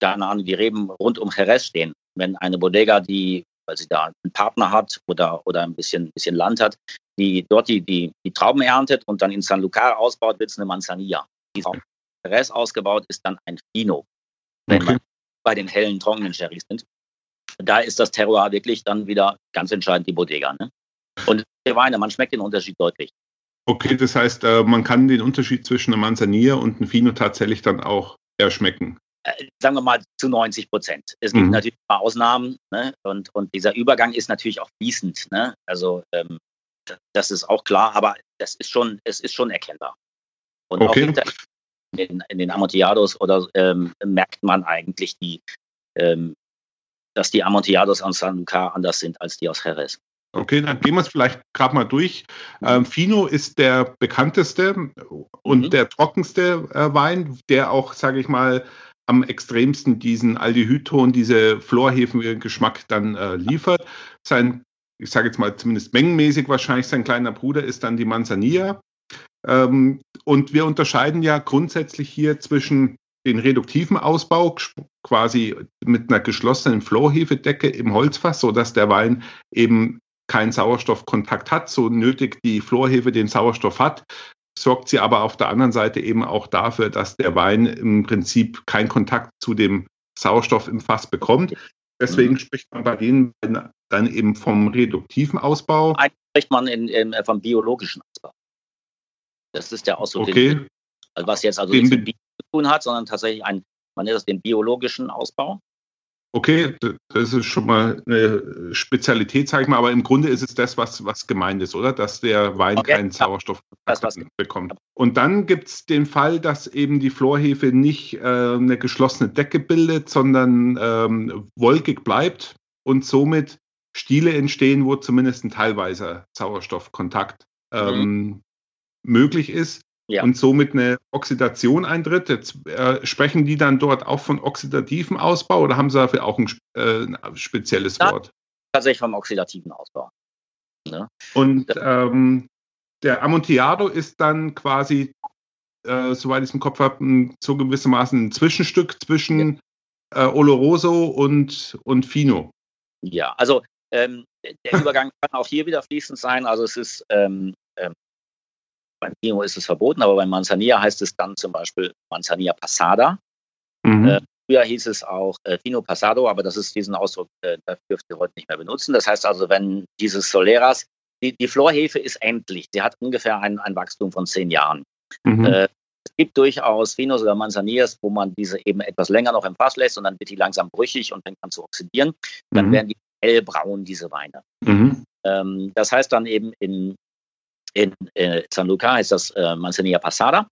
keine Ahnung, die Reben rund um Jerez stehen wenn eine Bodega, die, weil sie da einen Partner hat oder, oder ein bisschen, bisschen Land hat, die dort die, die, die Trauben erntet und dann in San Lucar ausbaut, wird es eine Manzanilla. Die Rest ausgebaut ist dann ein Fino, wenn man bei den hellen, trockenen Sherrys sind. Da ist das Terroir wirklich dann wieder ganz entscheidend die Bodega. Ne? Und die Weine, man schmeckt den Unterschied deutlich. Okay, das heißt, äh, man kann den Unterschied zwischen einem Manzanilla und einem Fino tatsächlich dann auch erschmecken. Sagen wir mal, zu 90 Prozent. Es gibt mhm. natürlich ein paar Ausnahmen ne? und, und dieser Übergang ist natürlich auch fließend. Ne? Also ähm, das ist auch klar, aber das ist schon, es ist schon erkennbar. Und okay. auch in den, in den Amontillado oder ähm, merkt man eigentlich die, ähm, dass die Amontillados aus San Lucar anders sind als die aus Jerez. Okay, dann gehen wir es vielleicht gerade mal durch. Ähm, Fino ist der bekannteste und mhm. der trockenste äh, Wein, der auch, sage ich mal, am extremsten diesen Aldehydton, diese Chlorhefen-Geschmack dann äh, liefert. Sein, ich sage jetzt mal zumindest mengenmäßig wahrscheinlich, sein kleiner Bruder ist dann die Manzanilla. Ähm, und wir unterscheiden ja grundsätzlich hier zwischen den reduktiven Ausbau, quasi mit einer geschlossenen Florhefedecke im Holzfass, sodass der Wein eben keinen Sauerstoffkontakt hat, so nötig die Florhefe den Sauerstoff hat, sorgt sie aber auf der anderen Seite eben auch dafür, dass der Wein im Prinzip keinen Kontakt zu dem Sauerstoff im Fass bekommt. Deswegen mhm. spricht man bei denen dann eben vom reduktiven Ausbau. Eigentlich spricht man in, in, vom biologischen Ausbau. Das ist der Ausdruck, okay. den, also was jetzt also nichts mit Bio zu tun hat, sondern tatsächlich ein, man nennt das den biologischen Ausbau. Okay, das ist schon mal eine Spezialität, sage ich mal, aber im Grunde ist es das, was, was gemeint ist, oder? Dass der Wein okay, keinen Sauerstoff das, bekommt. Und dann gibt es den Fall, dass eben die Florhefe nicht äh, eine geschlossene Decke bildet, sondern ähm, wolkig bleibt und somit Stiele entstehen, wo zumindest ein teilweiser Sauerstoffkontakt mhm. ähm, mhm. möglich ist ja. und somit eine Oxidation eintritt. Jetzt äh, sprechen die dann dort auch von oxidativem Ausbau oder haben sie dafür auch ein, äh, ein spezielles ja, Wort? Tatsächlich vom oxidativen Ausbau. Ne? Und ähm, der Amontillado ist dann quasi, äh, soweit ich es im Kopf habe, so gewissermaßen ein Zwischenstück zwischen ja. Äh, Oloroso und, und Fino. Ja, also ähm, der Übergang kann auch hier wieder fließend sein. Also es ist ähm, ähm beim Neo ist es verboten, aber bei Manzanilla heißt es dann zum Beispiel Manzanilla Passada. Mhm. Äh, früher hieß es auch äh, Fino Passado, aber das ist diesen Ausdruck, äh, dürft ihr heute nicht mehr benutzen. Das heißt also, wenn dieses Soleras, die, die Florhefe ist endlich, sie hat ungefähr ein, ein Wachstum von zehn Jahren. Mhm. Äh, es gibt durchaus Finos oder Manzanillas, wo man diese eben etwas länger noch im Fass lässt und dann wird die langsam brüchig und fängt an zu oxidieren. Dann mhm. werden die hellbraun, diese Weine. Mhm. Ähm, das heißt dann eben in in äh, San Luca heißt das äh, Manzanilla Passada.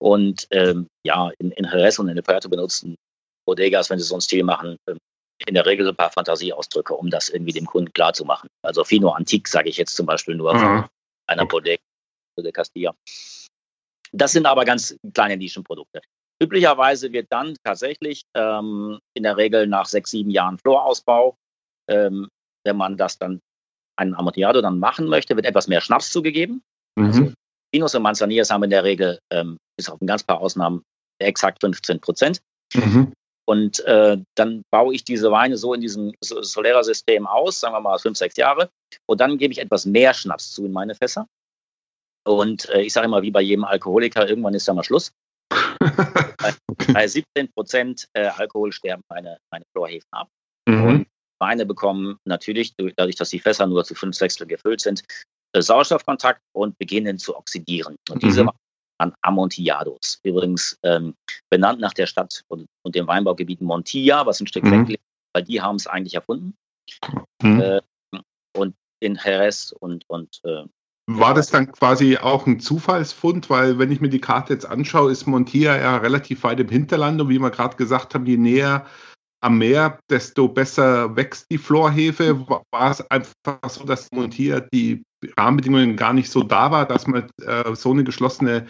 Und ähm, ja, in, in Jerez und in El Puerto benutzen Bodegas, wenn sie so einen Stil machen, ähm, in der Regel so ein paar Fantasieausdrücke, um das irgendwie dem Kunden klarzumachen. Also Fino Antique sage ich jetzt zum Beispiel nur von einer Bodega de Castilla. Das sind aber ganz kleine Nischenprodukte. Üblicherweise wird dann tatsächlich ähm, in der Regel nach sechs, sieben Jahren Florausbau, ähm, wenn man das dann einen Amontillado dann machen möchte, wird etwas mehr Schnaps zugegeben. Mhm. Also Pinos und Manzaniers haben in der Regel, ähm, bis auf ein ganz paar Ausnahmen, exakt 15 Prozent. Mhm. Und äh, dann baue ich diese Weine so in diesem Solera-System aus, sagen wir mal fünf, sechs Jahre. Und dann gebe ich etwas mehr Schnaps zu in meine Fässer. Und äh, ich sage immer, wie bei jedem Alkoholiker, irgendwann ist ja mal Schluss. bei, bei 17 Prozent äh, Alkohol sterben meine, meine Chlorhefen ab. Mhm. Und Weine bekommen natürlich, dadurch, dass die Fässer nur zu fünf Sechstel gefüllt sind, äh, Sauerstoffkontakt und beginnen zu oxidieren. Und diese mhm. an Amontillados, übrigens ähm, benannt nach der Stadt und, und dem Weinbaugebiet Montilla, was ein Stück mhm. weg liegt, weil die haben es eigentlich erfunden. Mhm. Äh, und in Jerez und, und äh, war das dann quasi auch ein Zufallsfund? Weil, wenn ich mir die Karte jetzt anschaue, ist Montilla ja relativ weit im Hinterland. Und wie wir gerade gesagt haben, je näher am Meer, desto besser wächst die Florhefe. War es einfach so, dass Montilla die Rahmenbedingungen gar nicht so da war, dass man äh, so eine geschlossene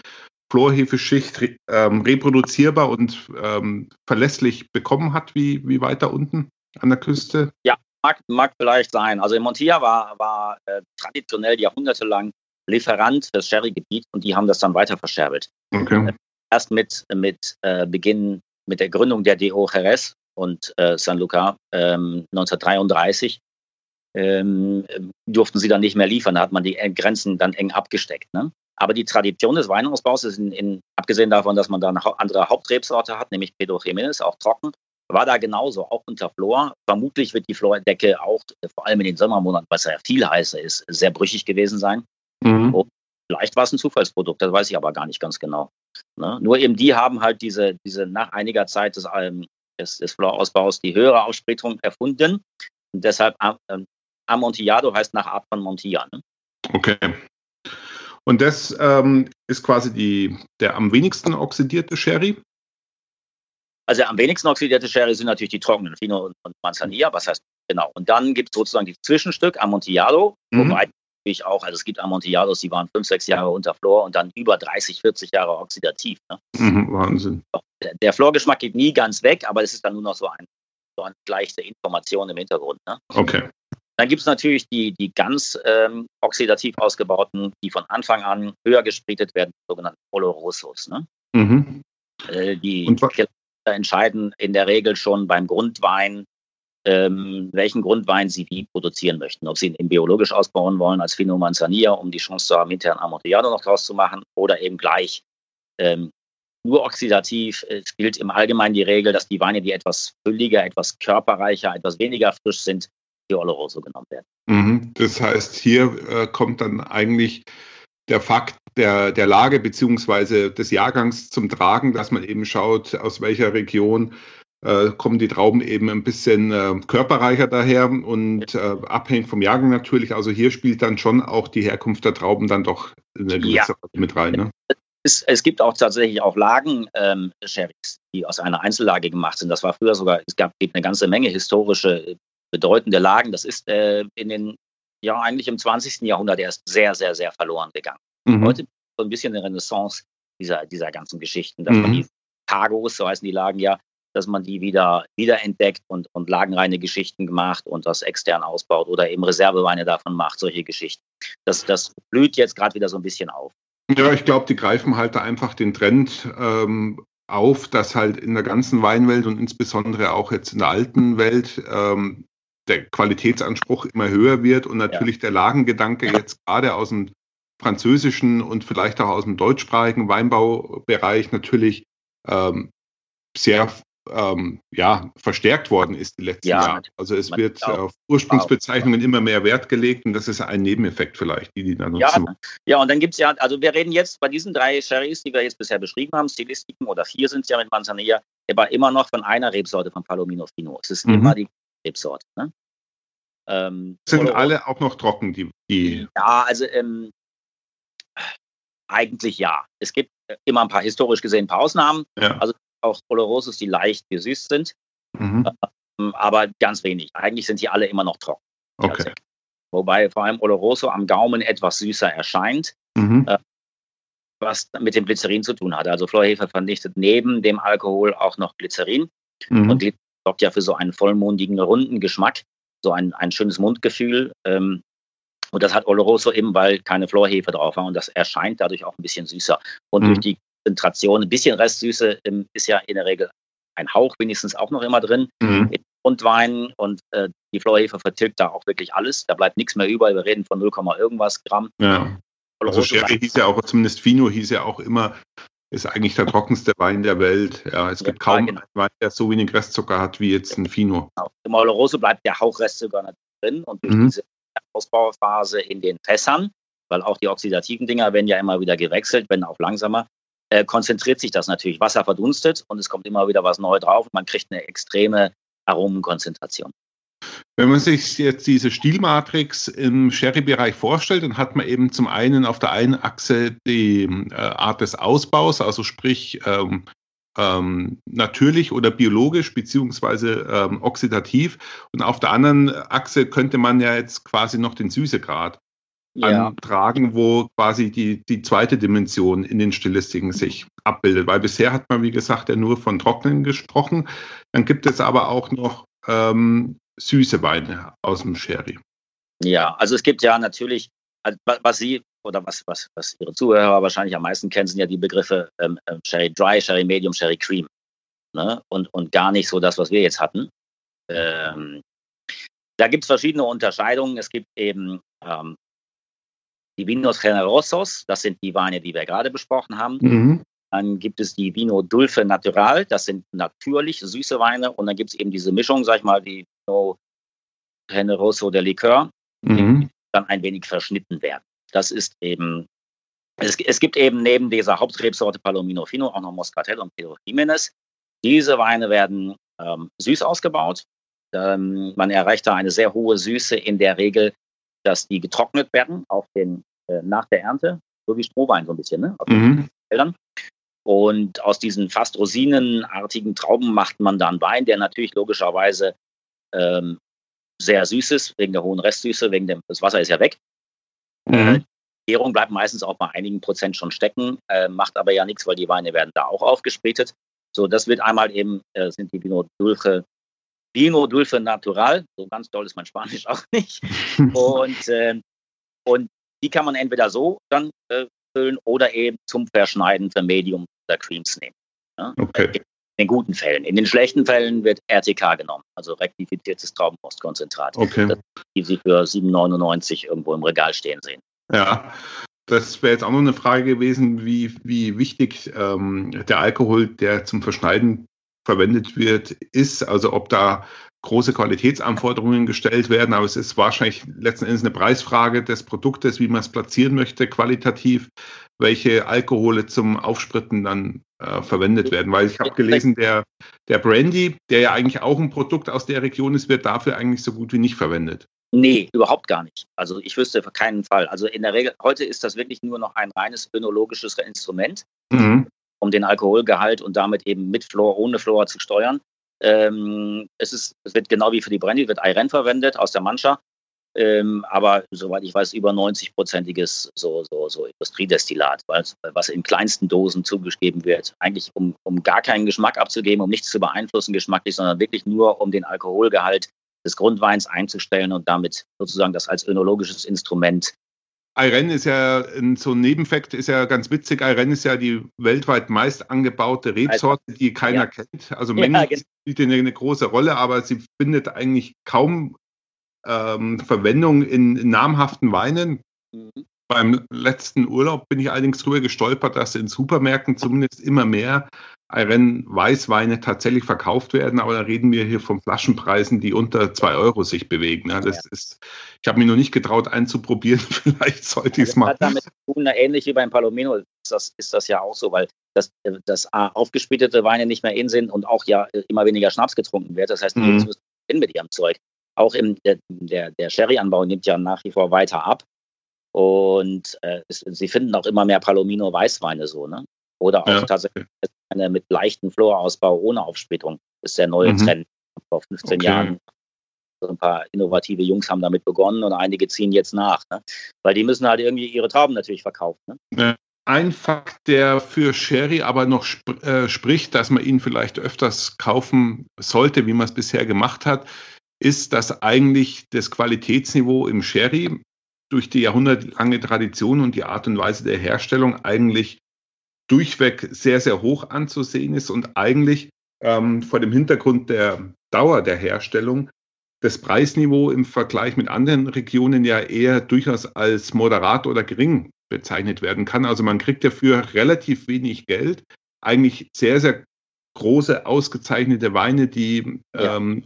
Florhefeschicht re ähm, reproduzierbar und ähm, verlässlich bekommen hat, wie, wie weiter unten an der Küste? Ja, mag, mag vielleicht sein. Also in Montilla war, war äh, traditionell jahrhundertelang Lieferant des Sherry-Gebiet und die haben das dann weiter verscherbelt. Okay. Äh, erst mit, mit äh, Beginn, mit der Gründung der DO Jerez und äh, San Luca ähm, 1933 ähm, durften sie dann nicht mehr liefern. Da hat man die Grenzen dann eng abgesteckt. Ne? Aber die Tradition des Weinausbaus ist, in, in, abgesehen davon, dass man da eine andere Hauptrebsorte hat, nämlich Pedro Jiménez, auch trocken, war da genauso, auch unter Flor. Vermutlich wird die Flordecke auch, vor allem in den Sommermonaten, weil es ja viel heißer ist, sehr brüchig gewesen sein. Mhm. Und vielleicht war es ein Zufallsprodukt, das weiß ich aber gar nicht ganz genau. Ne? Nur eben die haben halt diese, diese nach einiger Zeit des, ähm, des, des Florausbaus die höhere Ausspätung erfunden. Und deshalb ähm, Amontillado heißt nach Art von Montilla. Ne? Okay. Und das ähm, ist quasi die, der am wenigsten oxidierte Sherry? Also am wenigsten oxidierte Sherry sind natürlich die trockenen, Fino und, und Manzanilla. Was heißt genau? Und dann gibt es sozusagen die Zwischenstück Amontillado, mhm. wobei natürlich auch, also es gibt Amontillados, die waren fünf, sechs Jahre unter Flor und dann über 30, 40 Jahre oxidativ. Ne? Mhm, Wahnsinn. Der, der Florgeschmack geht nie ganz weg, aber es ist dann nur noch so, ein, so eine leichte Information im Hintergrund. Ne? Okay. Dann gibt es natürlich die, die ganz ähm, oxidativ ausgebauten, die von Anfang an höher gespritet werden, sogenannten Olorosos. Ne? Mhm. Äh, die entscheiden in der Regel schon beim Grundwein, ähm, welchen Grundwein sie wie produzieren möchten. Ob sie ihn biologisch ausbauen wollen als Fino Manzanilla, um die Chance zu haben, hinterher ein Amontillado noch draus zu machen, oder eben gleich ähm, nur oxidativ. Es gilt im Allgemeinen die Regel, dass die Weine, die etwas fülliger, etwas körperreicher, etwas weniger frisch sind, die Oloroso genommen werden. Mhm. Das heißt, hier äh, kommt dann eigentlich der Fakt der, der Lage beziehungsweise des Jahrgangs zum Tragen, dass man eben schaut, aus welcher Region äh, kommen die Trauben eben ein bisschen äh, körperreicher daher und äh, abhängig vom Jahrgang natürlich. Also hier spielt dann schon auch die Herkunft der Trauben dann doch eine gewisse ja. Mit rein. Ne? Es, es, gibt auch tatsächlich auch Lagen ähm, Sherrys, die aus einer Einzellage gemacht sind. Das war früher sogar, es gab gibt eine ganze Menge historische bedeutende Lagen. Das ist äh, in den ja eigentlich im 20. Jahrhundert erst sehr, sehr, sehr verloren gegangen. Mhm. Heute so ein bisschen eine Renaissance dieser, dieser ganzen Geschichten, dass mhm. man die Cargos, so heißen die Lagen ja, dass man die wieder, wieder entdeckt und, und lagenreine Geschichten gemacht und das extern ausbaut oder eben Reserveweine davon macht, solche Geschichten. Das, das blüht jetzt gerade wieder so ein bisschen auf. Ja, ich glaube, die greifen halt da einfach den Trend ähm, auf, dass halt in der ganzen Weinwelt und insbesondere auch jetzt in der alten Welt ähm, der Qualitätsanspruch immer höher wird und natürlich ja. der Lagengedanke jetzt gerade aus dem französischen und vielleicht auch aus dem deutschsprachigen Weinbaubereich natürlich ähm, sehr ähm, ja, verstärkt worden ist die letzten ja, Jahre. Also es wird auf Ursprungsbezeichnungen immer mehr Wert gelegt und das ist ein Nebeneffekt vielleicht, die die dann nutzen. Ja, ja und dann gibt es ja, also wir reden jetzt bei diesen drei Sherrys, die wir jetzt bisher beschrieben haben, Stilistiken oder vier sind es ja mit Manzanilla, aber immer noch von einer Rebsorte von Palomino Fino. Es ist mhm. immer die Rebsorte. Ne? Ähm, sind alle auch noch trocken, die, die Ja, also ähm, eigentlich ja. Es gibt äh, immer ein paar historisch gesehen ein paar Ausnahmen. Ja. Also auch Olorosos, die leicht gesüßt sind. Mhm. Ähm, aber ganz wenig. Eigentlich sind die alle immer noch trocken. Okay. Wobei vor allem Oloroso am Gaumen etwas süßer erscheint, Mhm. was mit dem Glycerin zu tun hat. Also Chlorhefe vernichtet neben dem Alkohol auch noch Glycerin. Mhm. Und die sorgt ja für so einen vollmundigen, runden Geschmack, so ein, ein schönes Mundgefühl. Ähm, und das hat Oloroso eben, weil keine Florhefe drauf war. Und das erscheint dadurch auch ein bisschen süßer. Und Mhm. durch die Konzentration, ein bisschen Restsüße ähm, ist ja in der Regel ein Hauch wenigstens auch noch immer drin. Mhm. in Grundwein und äh, die Florhefe vertilgt da auch wirklich alles. Da bleibt nichts mehr über. Wir reden von 0, irgendwas Gramm. Ja. Also Sherry hieß ja auch, zumindest Fino hieß ja auch immer, ist eigentlich der trockenste Wein der Welt. Ja, es gibt Ja, kaum genau. einen Wein, der so wenig Restzucker hat wie jetzt ein Fino. Genau. Im Oloroso bleibt der Hauchrest sogar natürlich drin und durch Mhm. diese Ausbauphase in den Fässern, weil auch die oxidativen Dinger werden ja immer wieder gewechselt, wenn auch langsamer, äh, konzentriert sich das natürlich. Wasser verdunstet und es kommt immer wieder was neu drauf man kriegt eine extreme Aromenkonzentration. Wenn man sich jetzt diese Stilmatrix im Sherry-Bereich vorstellt, dann hat man eben zum einen auf der einen Achse die äh, Art des Ausbaus, also sprich ähm, ähm, natürlich oder biologisch beziehungsweise ähm, oxidativ. Und auf der anderen Achse könnte man ja jetzt quasi noch den Süßegrad antragen, wo quasi die, die zweite Dimension in den Stilistiken sich abbildet. Weil bisher hat man, wie gesagt, ja nur von Trocknen gesprochen. Dann gibt es aber auch noch ähm, süße Weine aus dem Sherry. Ja, also es gibt ja natürlich, also wa- was Sie oder was, was, was Ihre Zuhörer wahrscheinlich am meisten kennen, sind ja die Begriffe ähm, ähm, Sherry Dry, Sherry Medium, Sherry Cream. Ne? Und, und gar nicht so das, was wir jetzt hatten. Ähm, da gibt es verschiedene Unterscheidungen. Es gibt eben ähm, die Vinos Generosos, das sind die Weine, die wir gerade besprochen haben. Mhm. Dann gibt es die Vino Dulce Natural, das sind natürlich süße Weine. Und dann gibt es eben diese Mischung, sag ich mal, die Vino Generoso der Likör, Mhm. dann ein wenig verschnitten werden. Das ist eben, es, es gibt eben neben dieser Hauptrebsorte Palomino Fino auch noch Moscatel und Pedro Jimenez. Diese Weine werden ähm, süß ausgebaut. Ähm, man erreicht da eine sehr hohe Süße in der Regel, dass die getrocknet werden auf den, nach der Ernte, so wie Strohwein so ein bisschen, ne? auf den Mhm. Feldern. Und aus diesen fast rosinenartigen Trauben macht man dann Wein, der natürlich logischerweise ähm, sehr süß ist, wegen der hohen Restsüße, wegen dem, das Wasser ist ja weg. Mhm. Die Gärung bleibt meistens auch bei einigen Prozent schon stecken, äh, macht aber ja nichts, weil die Weine werden da auch aufgespätet. So, das wird einmal eben, äh, sind die Vino Dulce, Vino Dulce Natural, so ganz doll ist mein Spanisch auch nicht. Und, äh, und die kann man entweder so dann äh, füllen oder eben zum Verschneiden für Medium oder Creams nehmen. Ja? Okay. In den guten Fällen. In den schlechten Fällen wird RTK genommen, also rektifiziertes Traubenmostkonzentrat, Okay. die Sie für 7,99 irgendwo im Regal stehen sehen. Ja. Das wäre jetzt auch noch eine Frage gewesen, wie, wie wichtig ähm, der Alkohol, der zum Verschneiden verwendet wird, ist. Also ob da große Qualitätsanforderungen gestellt werden, aber es ist wahrscheinlich letzten Endes eine Preisfrage des Produktes, wie man es platzieren möchte, qualitativ, welche Alkohole zum Aufspritten dann äh, verwendet werden. Weil ich habe gelesen, der, der Brandy, der ja eigentlich auch ein Produkt aus der Region ist, wird dafür eigentlich so gut wie nicht verwendet. Nee, überhaupt gar nicht. Also ich wüsste für keinen Fall. Also in der Regel, heute ist das wirklich nur noch ein reines önologisches Instrument, Mhm. um den Alkoholgehalt und damit eben mit Flor, ohne Flor zu steuern. Ähm, es, ist, es wird genau wie für die Brandy, wird Ayren verwendet aus der Mancha. Ähm, aber soweit ich weiß, über 90-prozentiges so, so, so Industriedestillat, was in kleinsten Dosen zugegeben wird. Eigentlich um, um gar keinen Geschmack abzugeben, um nichts zu beeinflussen geschmacklich, sondern wirklich nur um den Alkoholgehalt des Grundweins einzustellen und damit sozusagen das als önologisches Instrument. Iren ist ja so ein Nebenfakt, ist ja ganz witzig. Iren ist ja die weltweit meist angebaute Rebsorte, die keiner Ja. kennt. Also Ja, Mengen genau. spielt eine, eine große Rolle, aber sie findet eigentlich kaum ähm, Verwendung in, in namhaften Weinen. Beim letzten Urlaub bin ich allerdings drüber gestolpert, dass in Supermärkten zumindest immer mehr Weißweine tatsächlich verkauft werden, aber da reden wir hier von Flaschenpreisen, die unter zwei Euro sich bewegen. Ja, das ist, ich habe mich noch nicht getraut einzuprobieren, vielleicht sollte ich es mal. hat damit zu tun, ähnlich wie beim Palomino ist das, ist das ja auch so, weil das, äh, das A, aufgesplittete Weine nicht mehr in sind und auch ja äh, immer weniger Schnaps getrunken wird. Das heißt, Mhm. Jungs müssen mit ihrem Zeug. Auch im, der, der, der Sherry-Anbau nimmt ja nach wie vor weiter ab. Und äh, es, sie finden auch immer mehr Palomino-Weißweine so, ne? Oder auch ja. tatsächlich eine mit leichtem Florausbau ohne Aufsplittung. Das ist der neue mhm. Trend. Vor 15 okay. Jahren so ein paar innovative Jungs haben damit begonnen und einige ziehen jetzt nach. Ne? Weil die müssen halt irgendwie ihre Trauben natürlich verkaufen. Ne? Ein Fakt, der für Sherry aber noch sp äh, spricht, dass man ihn vielleicht öfters kaufen sollte, wie man es bisher gemacht hat, ist, dass eigentlich das Qualitätsniveau im Sherry durch die jahrhundertlange Tradition und die Art und Weise der Herstellung eigentlich durchweg sehr, sehr hoch anzusehen ist und eigentlich ähm, vor dem Hintergrund der Dauer der Herstellung das Preisniveau im Vergleich mit anderen Regionen ja eher durchaus als moderat oder gering bezeichnet werden kann. Also man kriegt dafür relativ wenig Geld, eigentlich sehr, sehr große, ausgezeichnete Weine, die ja, ähm,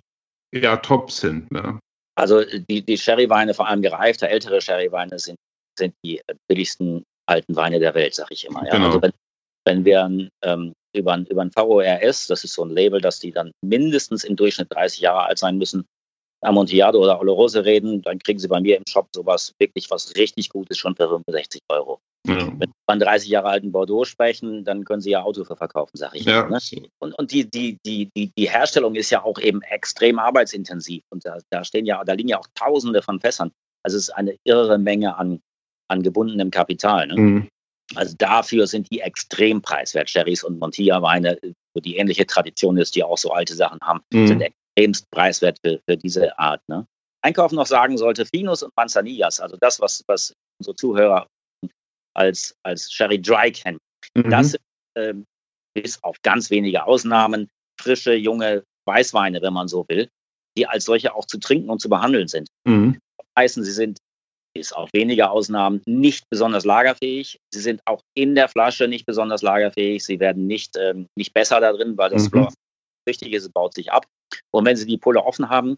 ja top sind. Ne? Also die, die Sherry-Weine, vor allem gereifte, ältere Sherry-Weine, sind, sind die billigsten alten Weine der Welt, sag ich immer. Ja? Genau. Also wenn, wenn wir ähm, über, über ein VORS, das ist so ein Label, dass die dann mindestens im Durchschnitt 30 Jahre alt sein müssen, Amontillado oder Oloroso reden, dann kriegen sie bei mir im Shop sowas wirklich, was richtig gut ist, schon für 65 Euro. Ja. Wenn wir von 30 Jahre alten Bordeaux sprechen, dann können sie ja Auto für verkaufen, sag ich. Ja. Ne? Und, und die, die, die, die, die Herstellung ist ja auch eben extrem arbeitsintensiv. Und da, da stehen ja, da liegen ja auch Tausende von Fässern. Also es ist eine irre Menge an, an gebundenem Kapital. Ne? Mhm. Also dafür sind die extrem preiswert. Sherrys und Montilla-Weine, wo die ähnliche Tradition ist, die auch so alte Sachen haben, mhm. sind extremst preiswert für, für diese Art. Ne? Einkaufen noch sagen sollte, Finos und Manzanillas, also das, was, was unsere Zuhörer als, als Sherry Dry kennen, mhm. das äh, bis auf ganz wenige Ausnahmen frische, junge Weißweine, wenn man so will, die als solche auch zu trinken und zu behandeln sind. Mhm. Heißen, sie sind bis auf wenige Ausnahmen nicht besonders lagerfähig. Sie sind auch in der Flasche nicht besonders lagerfähig. Sie werden nicht, ähm, nicht besser da drin, weil das mhm. Richtig ist, es baut sich ab. Und wenn Sie die Pulle offen haben,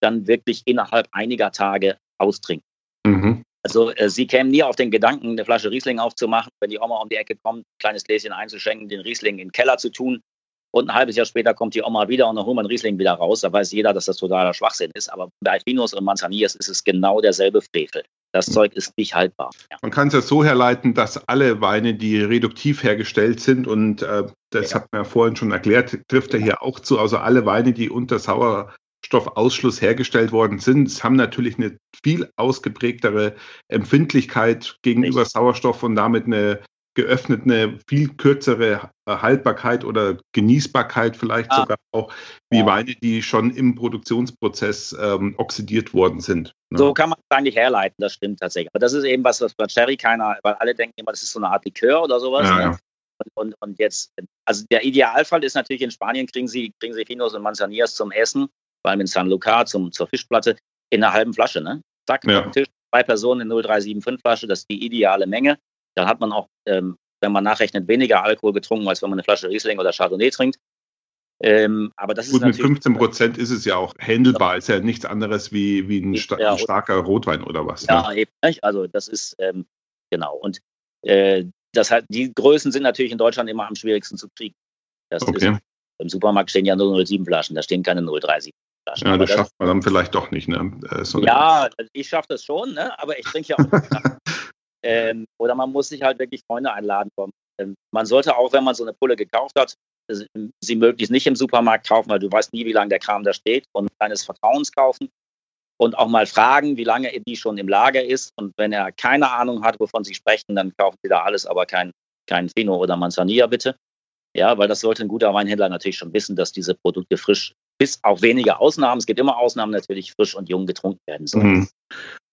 dann wirklich innerhalb einiger Tage austrinken. Mhm. Also äh, Sie kämen nie auf den Gedanken, eine Flasche Riesling aufzumachen, wenn die Oma um die Ecke kommt, ein kleines Gläschen einzuschenken, den Riesling in den Keller zu tun. Und ein halbes Jahr später kommt die Oma wieder und dann holt man Riesling wieder raus. Da weiß jeder, dass das totaler Schwachsinn ist. Aber bei Finos und Manzanillas ist es genau derselbe Frevel. Das Zeug ist nicht haltbar. Ja. Man kann es ja so herleiten, dass alle Weine, die reduktiv hergestellt sind, und äh, das ja. hat man ja vorhin schon erklärt, trifft ja hier auch zu, also alle Weine, die unter Sauerstoffausschluss hergestellt worden sind, haben natürlich eine viel ausgeprägtere Empfindlichkeit gegenüber Richtig. Sauerstoff und damit eine geöffnet eine viel kürzere Haltbarkeit oder Genießbarkeit vielleicht ah. sogar auch wie ja. Weine, die schon im Produktionsprozess ähm, oxidiert worden sind. Ne? So kann man es eigentlich herleiten, das stimmt tatsächlich. Aber das ist eben was, was bei Cherry keiner, weil alle denken immer, das ist so eine Art Likör oder sowas. Ja, ne? ja. Und, und, und, jetzt, also der Idealfall ist natürlich in Spanien kriegen sie, kriegen sie Finos und Manzanillas zum Essen, vor allem in San Lucar zum, zur Fischplatte, in einer halben Flasche. Ne? Zack, ja. Tisch, zwei Personen in 0375 Flasche, das ist die ideale Menge dann hat man auch, ähm, wenn man nachrechnet, weniger Alkohol getrunken, als wenn man eine Flasche Riesling oder Chardonnay trinkt. Ähm, aber das Gut, ist mit 15 Prozent ist es ja auch handelbar, ist ja nichts anderes wie, wie ein, sta ja, ein starker Rotwein oder was. Ja, ne? eben. Nicht? Also das ist ähm, genau. Und äh, das hat, die Größen sind natürlich in Deutschland immer am schwierigsten zu kriegen. Das okay. ist, Im Supermarkt stehen ja nur 07 Flaschen, da stehen keine 037 Flaschen. Ja, das, das schafft man dann vielleicht doch nicht. Ne? Äh, so ja, ich schaffe das schon, ne? aber ich trinke ja auch Ähm, oder man muss sich halt wirklich Freunde einladen. Ähm, man sollte auch, wenn man so eine Pulle gekauft hat, sie möglichst nicht im Supermarkt kaufen, weil du weißt nie, wie lange der Kram da steht und deines Vertrauens kaufen und auch mal fragen, wie lange die schon im Lager ist. Und wenn er keine Ahnung hat, wovon sie sprechen, dann kaufen sie da alles, aber kein, kein Fino oder Manzanilla bitte. Ja, weil das sollte ein guter Weinhändler natürlich schon wissen, dass diese Produkte frisch, bis auf wenige Ausnahmen, es gibt immer Ausnahmen, natürlich frisch und jung getrunken werden sollen. Mhm.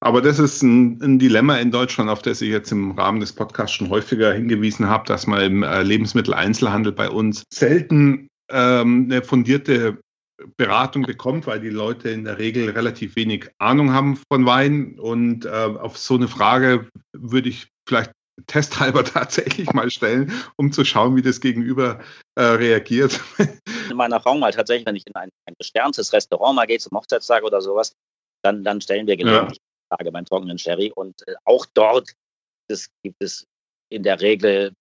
Aber das ist ein, ein, Dilemma in Deutschland, auf das ich jetzt im Rahmen des Podcasts schon häufiger hingewiesen habe, dass man im äh, Lebensmitteleinzelhandel bei uns selten ähm, eine fundierte Beratung bekommt, weil die Leute in der Regel relativ wenig Ahnung haben von Wein. Und äh, auf so eine Frage würde ich vielleicht testhalber tatsächlich mal stellen, um zu schauen, wie das Gegenüber äh, reagiert. In meiner Erfahrung mal tatsächlich, wenn ich in ein, ein gesterntes Restaurant mal gehe, zum Hochzeitstag oder sowas, dann, dann stellen wir gelegentlich ja. Frage beim trockenen Sherry. Und äh, auch dort das gibt es in der Regel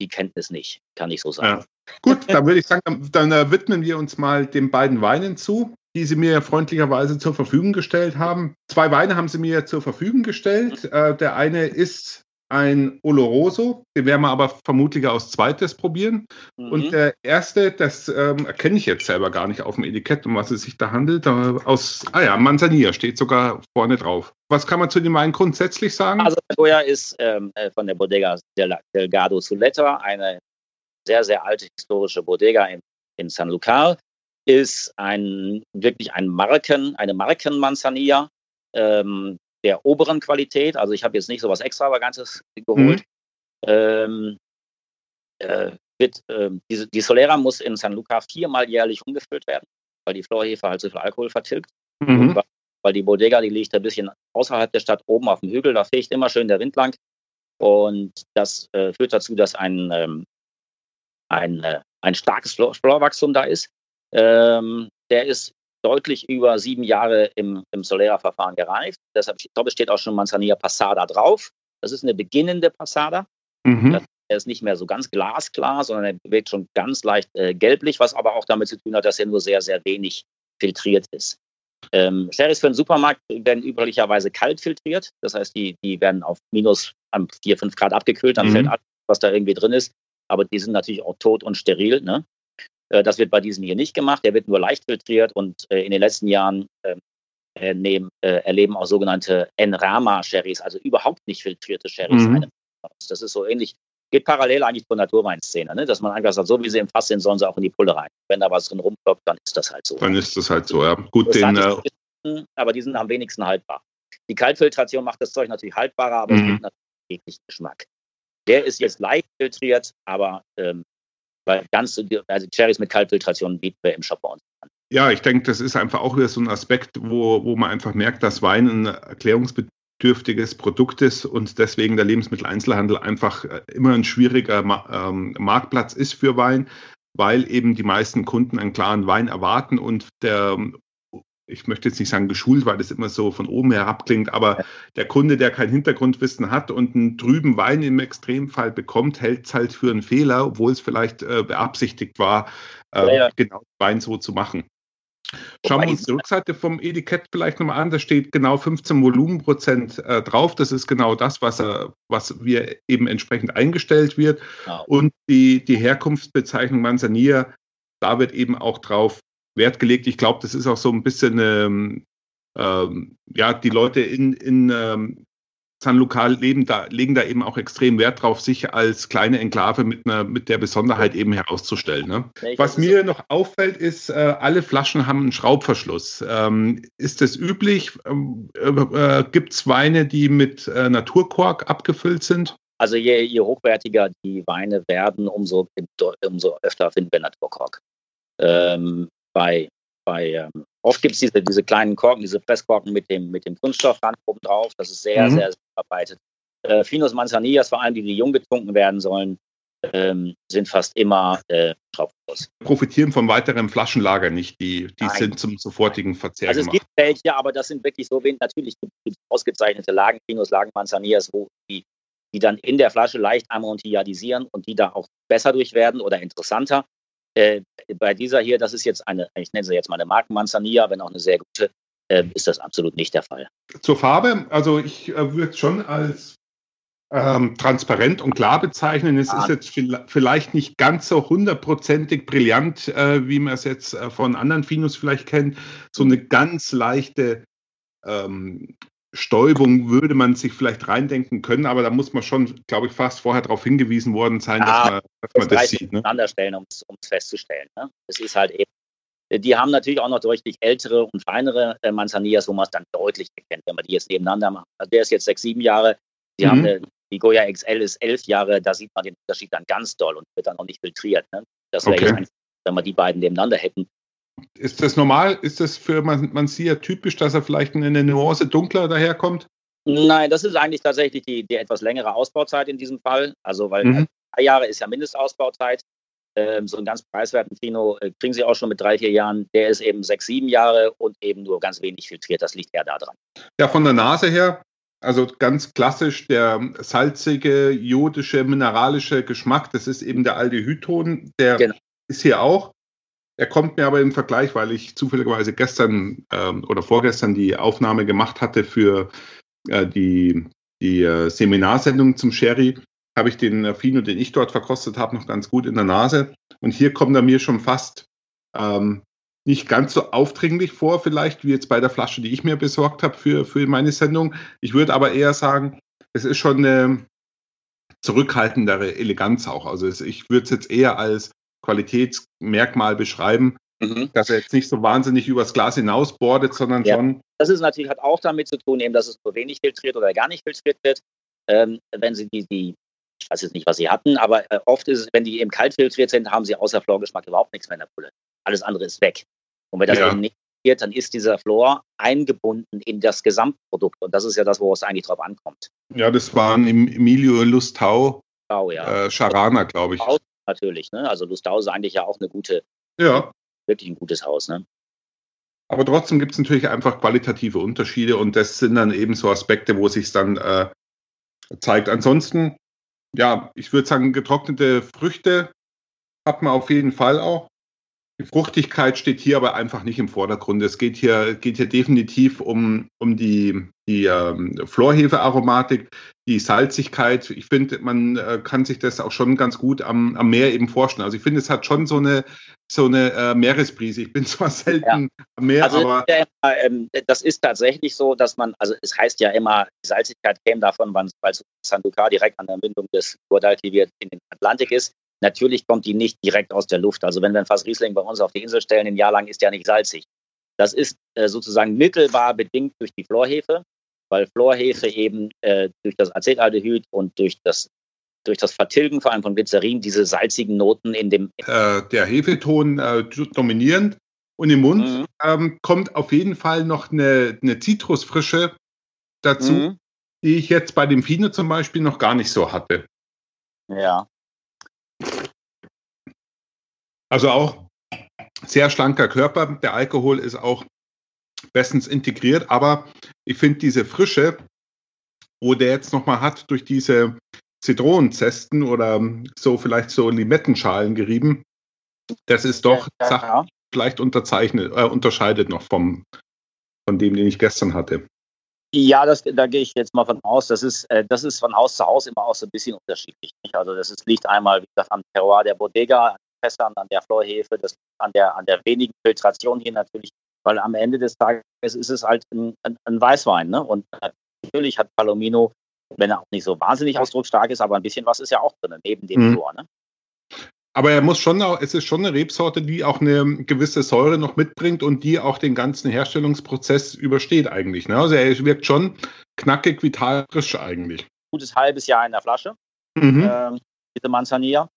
die Kenntnis nicht, kann ich so sagen. Ja. Gut, dann würde ich sagen, dann, dann äh, widmen wir uns mal den beiden Weinen zu. die Sie mir freundlicherweise zur Verfügung gestellt haben. Zwei Weine haben Sie mir zur Verfügung gestellt. Mhm. Äh, der eine ist ein Oloroso, den werden wir aber vermutlich aus zweites probieren. Mhm. Und der erste, das ähm, erkenne ich jetzt selber gar nicht auf dem Etikett, um was es sich da handelt. Aus, ah ja, Manzanilla steht sogar vorne drauf. Was kann man zu dem Wein grundsätzlich sagen? Also Goya ist ähm, äh, von der Bodega Delgado Zuleta, eine sehr, sehr alte historische Bodega in, in San Lucar. Ist ein wirklich ein Marken, eine Marken-Manzanilla. Ähm, der oberen Qualität. Also ich habe jetzt nicht so was Extravagantes geholt. Mhm. Ähm, äh, wird, äh, die, die, Solera muss in San Luca viermal jährlich umgefüllt werden, weil die Florhefe halt so viel Alkohol vertilgt. Mhm. Weil, weil die Bodega, die liegt ein bisschen außerhalb der Stadt, oben auf dem Hügel, da fegt immer schön der Wind lang. Und das äh, führt dazu, dass ein, ähm, ein, äh, ein starkes Florwachstum da ist. Ähm, der ist deutlich über sieben Jahre im, im Solera-Verfahren gereift. Deshalb, steht auch schon Manzanilla Passada drauf. Das ist eine beginnende Passada. Mhm. Er ist nicht mehr so ganz glasklar, sondern er wirkt schon ganz leicht äh, gelblich, was aber auch damit zu tun hat, dass er nur sehr, sehr wenig filtriert ist. Ähm, Sherrys für den Supermarkt werden üblicherweise kalt filtriert. Das heißt, die, die werden auf minus 4, 5 Grad abgekühlt, dann mhm. fällt alles, was da irgendwie drin ist. Aber die sind natürlich auch tot und steril. Ne? Äh, das wird bei diesem hier nicht gemacht. Der wird nur leicht filtriert und äh, in den letzten Jahren ähm, nehmen, äh, erleben auch sogenannte Enrama-Sherrys, also überhaupt nicht filtrierte Sherrys. Mhm. Das ist so ähnlich, geht parallel eigentlich zur Naturweinszene, ne? dass man einfach sagt, so wie sie im Fass sind, sollen sie auch in die Pulle rein. Wenn da was drin rumploppt, dann ist das halt so. Dann ist das halt so, ja. Gut, den, äh, aber die sind am wenigsten haltbar. Die Kaltfiltration macht das Zeug natürlich haltbarer, aber mhm. es gibt natürlich jeglichen Geschmack. Der ist jetzt leicht filtriert, aber ähm, weil ganz, also Cherries mit Kaltfiltration bieten wir im Shop bei uns an. Ja, ich denke, das ist einfach auch wieder so ein Aspekt, wo, wo man einfach merkt, dass Wein ein erklärungsbedürftiges Produkt ist und deswegen der Lebensmitteleinzelhandel einfach äh, immer ein schwieriger ähm, Marktplatz ist für Wein, weil eben die meisten Kunden einen klaren Wein erwarten und der ich möchte jetzt nicht sagen geschult, weil das immer so von oben herab klingt, aber der Kunde, der kein Hintergrundwissen hat und einen trüben Wein im Extremfall bekommt, hält es halt für einen Fehler, obwohl es vielleicht äh, beabsichtigt war, äh, ja, ja. genau Wein so zu machen. Schauen wir uns die Rückseite vom Etikett vielleicht nochmal an. Da steht genau 15 Volumenprozent äh, drauf. Das ist genau das, was, äh, was wir eben entsprechend eingestellt wird. Genau. Und die, die Herkunftsbezeichnung Manzanilla, da wird eben auch drauf Wert gelegt. Ich glaube, das ist auch so ein bisschen, ähm, ähm, ja, die Leute in, in ähm, San Lucar leben da, legen da eben auch extrem Wert drauf, sich als kleine Enklave mit, einer, mit der Besonderheit eben herauszustellen. Ne? Was mir so. noch auffällt, ist, äh, alle Flaschen haben einen Schraubverschluss. Ähm, ist das üblich? Ähm, äh, äh, Gibt es Weine, die mit äh, Naturkork abgefüllt sind? Also je, je, hochwertiger die Weine werden, umso, umso öfter finden wir Naturkork. Ähm, bei, bei ähm, oft gibt es diese, diese kleinen Korken, diese Presskorken mit dem, mit dem Kunststoffrand oben drauf. Das ist sehr, mhm. sehr, sehr verbreitet. Äh, Finos Manzanillas, vor allem die, die jung getrunken werden sollen, ähm, sind fast immer äh, Schraubverschluss. Profitieren von weiteren Flaschenlager nicht, die, die sind zum sofortigen Verzehr Also gemacht. es gibt welche, aber das sind wirklich so wenig. Natürlich gibt es ausgezeichnete Lagen, Finos, Lagen, Manzanillas, wo die, die dann in der Flasche leicht amontilladieren und die da auch besser durch werden oder interessanter. Äh, bei dieser hier, das ist jetzt eine, ich nenne sie jetzt mal eine Markenmanzanilla, wenn auch eine sehr gute, äh, ist das absolut nicht der Fall. Zur Farbe, also ich äh, würde es schon als ähm, transparent und klar bezeichnen. Es ja. ist jetzt vielleicht nicht ganz so hundertprozentig brillant, äh, wie man es jetzt äh, von anderen Finos vielleicht kennt. So eine ganz leichte ähm, Stäubung würde man sich vielleicht reindenken können, aber da muss man schon, glaube ich, fast vorher darauf hingewiesen worden sein, ja, dass man, dass man das, das sieht. Ne? stellen, um es festzustellen. Ne? Es ist halt eben, die haben natürlich auch noch deutlich ältere und feinere äh, Manzanillas, wo man es dann deutlich erkennt, wenn man die jetzt nebeneinander macht. Also der ist jetzt sechs, sieben Jahre, die mhm. haben eine, die Goya XL ist elf Jahre, da sieht man den Unterschied dann ganz doll und wird dann auch nicht filtriert. Ne? Das wäre okay. jetzt, ein, wenn wir die beiden nebeneinander hätten, ist das normal? Ist das für Mansia typisch, dass er vielleicht in eine Nuance dunkler daherkommt? Nein, das ist eigentlich tatsächlich die, die etwas längere Ausbauzeit in diesem Fall. Also, weil mhm. drei Jahre ist ja Mindestausbauzeit. Ähm, so einen ganz preiswerten Fino äh, kriegen Sie auch schon mit drei, vier Jahren. Der ist eben sechs, sieben Jahre und eben nur ganz wenig filtriert. Das liegt eher daran. Ja, von der Nase her, also ganz klassisch der salzige, jodische, mineralische Geschmack. Das ist eben der Aldehydton. Der genau. ist hier auch. Er kommt mir aber im Vergleich, weil ich zufälligerweise gestern ähm, oder vorgestern die Aufnahme gemacht hatte für äh, die, die äh, Seminarsendung zum Sherry, habe ich den äh, Fino, den ich dort verkostet habe, noch ganz gut in der Nase. Und hier kommt er mir schon fast ähm, nicht ganz so aufdringlich vor, vielleicht wie jetzt bei der Flasche, die ich mir besorgt habe für, für meine Sendung. Ich würde aber eher sagen, es ist schon eine zurückhaltendere Eleganz auch. Also ich würde es jetzt eher als Qualitätsmerkmal beschreiben, mhm. dass er jetzt nicht so wahnsinnig übers Glas hinaus bordet, sondern ja. schon. Das ist natürlich hat auch damit zu tun, eben, dass es nur wenig filtriert oder gar nicht filtriert wird. Ähm, wenn Sie die, die, ich weiß jetzt nicht, was Sie hatten, aber äh, oft ist es, wenn die eben kalt filtriert sind, haben Sie außer Florgeschmack überhaupt nichts mehr in der Pulle. Alles andere ist weg. Und wenn das ja. eben nicht passiert, dann ist dieser Flor eingebunden in das Gesamtprodukt. Und das ist ja das, wo es eigentlich drauf ankommt. Ja, das waren Emilio Lustau, Lustau ja. äh, Charana, glaube ich. Natürlich, ne? Also Lustau ist eigentlich ja auch eine gute, ja. wirklich ein gutes Haus, ne? Aber trotzdem gibt es natürlich einfach qualitative Unterschiede und das sind dann eben so Aspekte, wo sich dann äh, zeigt. Ansonsten, ja, ich würde sagen, getrocknete Früchte hat man auf jeden Fall auch. Die Fruchtigkeit steht hier aber einfach nicht im Vordergrund. Es geht hier, geht hier definitiv um, um die, die ähm, Florhefe-Aromatik, die Salzigkeit. Ich finde, man äh, kann sich das auch schon ganz gut am, am Meer eben vorstellen. Also ich finde, es hat schon so eine, so eine äh, Meeresbrise. Ich bin zwar selten ja. am Meer, also, aber. Ja, ähm, das ist tatsächlich so, dass man, also es heißt ja immer, die Salzigkeit käme davon, weil Sanduka direkt an der Mündung des Guadalquivir in den Atlantik ist. Natürlich kommt die nicht direkt aus der Luft. Also wenn wir ein Fass Riesling bei uns auf die Insel stellen, ein Jahr lang ist der nicht salzig. Das ist äh, sozusagen mittelbar bedingt durch die Florhefe, weil Florhefe eben äh, durch das Acetaldehyd und durch das, durch das Vertilgen vor allem von Glycerin diese salzigen Noten in dem... Äh, der Hefeton äh, dominierend und im Mund mhm. ähm, kommt auf jeden Fall noch eine, eine Zitrusfrische dazu, mhm. die ich jetzt bei dem Fine zum Beispiel noch gar nicht so hatte. Ja. Also auch sehr schlanker Körper. Der Alkohol ist auch bestens integriert, aber ich finde diese Frische, wo der jetzt nochmal hat durch diese Zitronenzesten oder so vielleicht so Limettenschalen gerieben, das ist doch ja, ja, ja. vielleicht unterzeichnet, äh, unterscheidet noch vom, von dem, den ich gestern hatte. Ja, das, da gehe ich jetzt mal von aus. Das ist, äh, das ist von Haus zu Haus immer auch so ein bisschen unterschiedlich. Nicht? Also das ist, liegt einmal, wie gesagt, am Terroir der Bodega, Fässern, an der Florhefe, das an der, an der wenigen Filtration hier natürlich, weil am Ende des Tages ist es halt ein, ein, ein Weißwein. Ne? Und natürlich hat Palomino, wenn er auch nicht so wahnsinnig ausdrucksstark ist, aber ein bisschen was ist ja auch drin, neben dem mhm. Ne? Aber er muss schon auch, es ist schon eine Rebsorte, die auch eine gewisse Säure noch mitbringt und die auch den ganzen Herstellungsprozess übersteht eigentlich. Ne? Also er wirkt schon knackig, vital, frisch eigentlich. Gutes halbes Jahr in der Flasche, mhm. ähm, diese Manzanilla.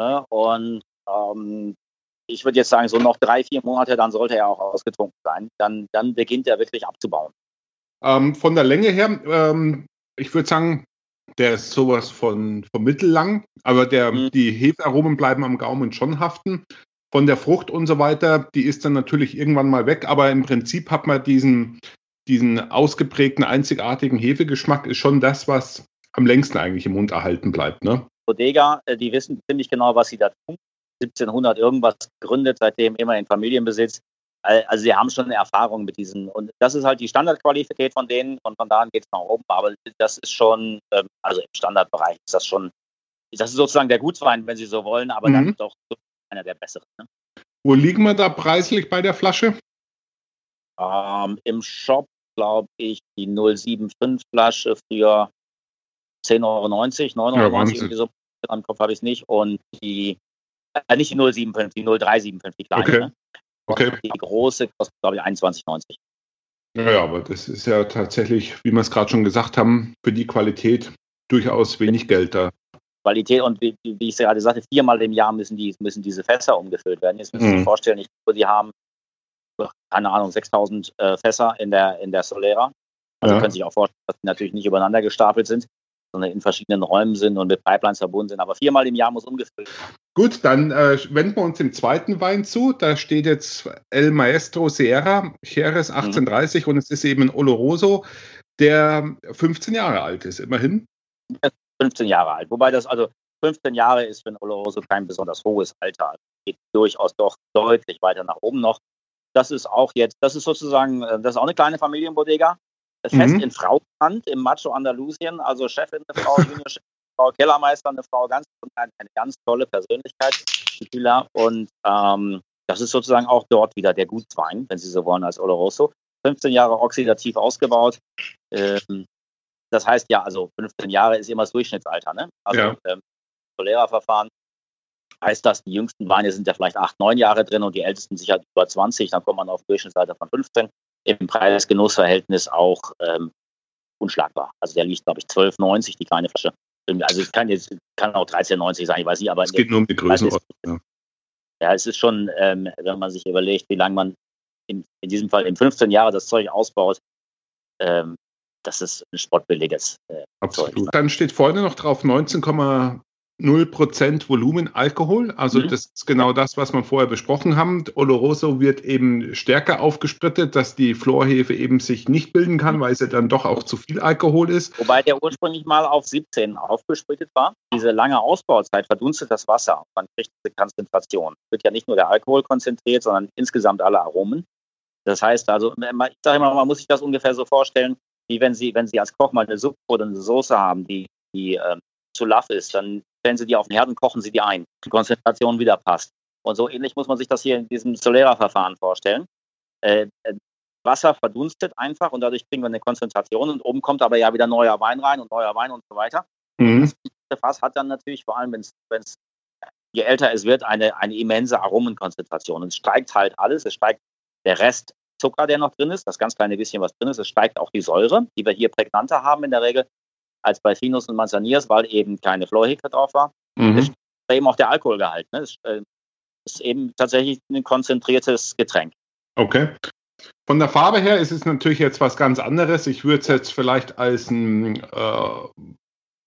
Ne? Und ähm, ich würde jetzt sagen, so noch drei, vier Monate, dann sollte er auch ausgetrunken sein. Dann, dann beginnt er wirklich abzubauen. Ähm, von der Länge her, ähm, ich würde sagen, der ist sowas von, von mittellang, aber der, mhm. die Hefearomen bleiben am Gaumen schon haften. Von der Frucht und so weiter, die ist dann natürlich irgendwann mal weg, aber im Prinzip hat man diesen, diesen ausgeprägten, einzigartigen Hefegeschmack, ist schon das, was am längsten eigentlich im Mund erhalten bleibt. Ne? Bodega, äh, die wissen ziemlich genau, was sie da tun. 1700 irgendwas gegründet, seitdem immer in Familienbesitz. Also sie haben schon eine Erfahrung mit diesen und das ist halt die Standardqualität von denen und von da an geht es nach oben. Aber das ist schon, ähm, also im Standardbereich ist das schon, das ist sozusagen der Gutswein, wenn Sie so wollen, aber mhm. dann doch einer der besseren. Ne? Wo liegen wir da preislich bei der Flasche? Ähm, Im Shop glaube ich die 075 Flasche für 10,90 Euro, 9,90 Euro, ja, irgendwie so. Am Kopf habe ich es nicht. Und die äh, nicht die 075, die 0375, die kleine. Okay. Ne? okay. Die große kostet, glaube ich, 21,90. Ja, aber das ist ja tatsächlich, wie wir es gerade schon gesagt haben, für die Qualität durchaus wenig Geld da. Qualität und wie, wie ich gerade sagte, viermal im Jahr müssen, die, müssen diese Fässer umgefüllt werden. Jetzt müssen Sie mhm. sich vorstellen, ich glaube, die haben, keine Ahnung, 6000 äh, Fässer in der, in der Solera. Also ja. können Sie sich auch vorstellen, dass die natürlich nicht übereinander gestapelt sind sondern in verschiedenen Räumen sind und mit Pipelines verbunden sind. Aber viermal im Jahr muss umgefüllt werden. Gut, dann äh, wenden wir uns dem zweiten Wein zu. Da steht jetzt El Maestro Sierra, Jerez 1830 mhm. und es ist eben ein Oloroso, der 15 Jahre alt ist, immerhin. 15 Jahre alt, wobei das also 15 Jahre ist für ein Oloroso kein besonders hohes Alter. geht durchaus doch deutlich weiter nach oben noch. Das ist auch jetzt, das ist sozusagen, äh, das ist auch eine kleine Familienbodega. Fest mhm. in Frauenhand im Macho Andalusien, also Chefin, eine Frau, Juniorchefin, Frau Kellermeister, eine Frau ganz, eine ganz tolle Persönlichkeit, Und ähm, das ist sozusagen auch dort wieder der Gutswein, wenn Sie so wollen, als Oloroso. 15 Jahre oxidativ ausgebaut. Ähm, das heißt ja, also 15 Jahre ist immer das Durchschnittsalter. Ne? Also ja. ähm, Solera-Verfahren heißt das, die jüngsten Weine sind ja vielleicht 8, 9 Jahre drin und die ältesten sicher über 20. Dann kommt man auf Durchschnittsalter von 15 im Preis-Genuss-Verhältnis auch ähm, unschlagbar. Also der liegt, glaube ich, 12,90 die kleine Flasche. Also es kann jetzt kann auch 13,90 sein, ich weiß nicht, aber es geht nur um die Größenordnung. Ja. ja, es ist schon, ähm, wenn man sich überlegt, wie lange man in, in diesem Fall in 15 Jahren das Zeug ausbaut, ähm, das ist ein sportbilliges äh, Absolut. Zeug. Dann steht vorne noch drauf 19, 0% Volumen Alkohol. Also mhm. das ist genau das, was wir vorher besprochen haben. Oloroso wird eben stärker aufgesprittet, dass die Florhefe eben sich nicht bilden kann, weil es ja dann doch auch zu viel Alkohol ist. Wobei der ursprünglich mal auf 17 aufgesprittet war. Diese lange Ausbauzeit verdunstet das Wasser. Man kriegt diese Konzentration. Wird ja nicht nur der Alkohol konzentriert, sondern insgesamt alle Aromen. Das heißt also, ich sage immer, man muss sich das ungefähr so vorstellen, wie wenn Sie, wenn Sie als Koch mal eine Suppe oder eine Soße haben, die, die äh, zu laff ist, dann stellen Sie die auf den Herd und kochen Sie die ein. Die Konzentration wieder passt. Und so ähnlich muss man sich das hier in diesem Solera-Verfahren vorstellen. Äh, äh, Wasser verdunstet einfach und dadurch kriegen wir eine Konzentration und oben kommt aber ja wieder neuer Wein rein und neuer Wein und so weiter. Mhm. Das Fass hat dann natürlich, vor allem wenn es je älter es wird, eine, eine immense Aromenkonzentration. Und es steigt halt alles. Es steigt der Rest Zucker, der noch drin ist, das ganz kleine bisschen, was drin ist. Es steigt auch die Säure, die wir hier prägnanter haben in der Regel als bei Finus und Manzaniers, weil eben keine Florheke drauf war. Mhm. Es ist eben auch der Alkoholgehalt. Ne? Es äh, ist eben tatsächlich ein konzentriertes Getränk. Okay. Von der Farbe her ist es natürlich jetzt was ganz anderes. Ich würde es jetzt vielleicht als ein äh,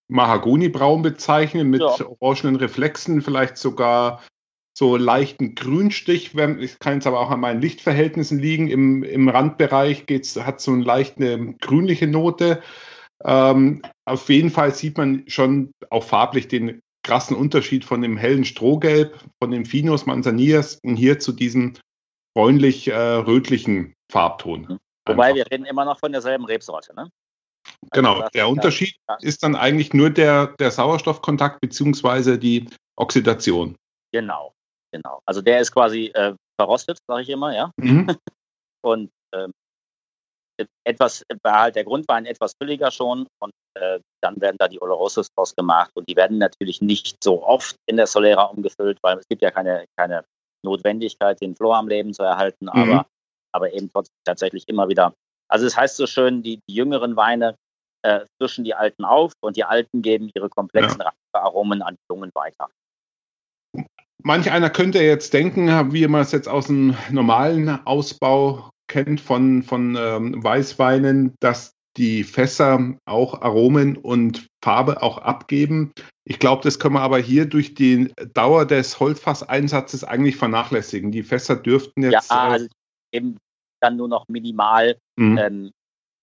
Mahagoni-Braun bezeichnen mit ja. orangenen Reflexen, vielleicht sogar so leichten Grünstich. Ich kann es aber auch an meinen Lichtverhältnissen liegen. Im, im Randbereich geht's, hat so eine leichte grünliche Note. Ähm, auf jeden Fall sieht man schon auch farblich den krassen Unterschied von dem hellen Strohgelb, von dem Finos Manzanias und hier zu diesem bräunlich-rötlichen äh, Farbton. Mhm. Wobei wir reden immer noch von derselben Rebsorte, ne? Genau, also der Unterschied ja. ist dann eigentlich nur der, der Sauerstoffkontakt bzw. die Oxidation. Genau. Genau. Also der ist quasi äh, verrostet, sage ich immer, ja. Mhm. und ähm, etwas war halt der Grundwein etwas fülliger schon und äh, dann werden da die Olorosos draus gemacht und die werden natürlich nicht so oft in der Solera umgefüllt, weil es gibt ja keine, keine Notwendigkeit, den Flor am Leben zu erhalten, mhm. aber, aber eben trotzdem tatsächlich immer wieder. Also es heißt so schön, die, die jüngeren Weine äh, frischen die alten auf und die alten geben ihre komplexen ja. Aromen an die Jungen weiter. Manch einer könnte jetzt denken, wie man es jetzt aus dem normalen Ausbau kennt von, von ähm, Weißweinen, dass die Fässer auch Aromen und Farbe auch abgeben. Ich glaube, das können wir aber hier durch die Dauer des Holzfasseinsatzes eigentlich vernachlässigen. Die Fässer dürften jetzt. Ja, äh, also eben dann nur noch minimal mhm. ähm,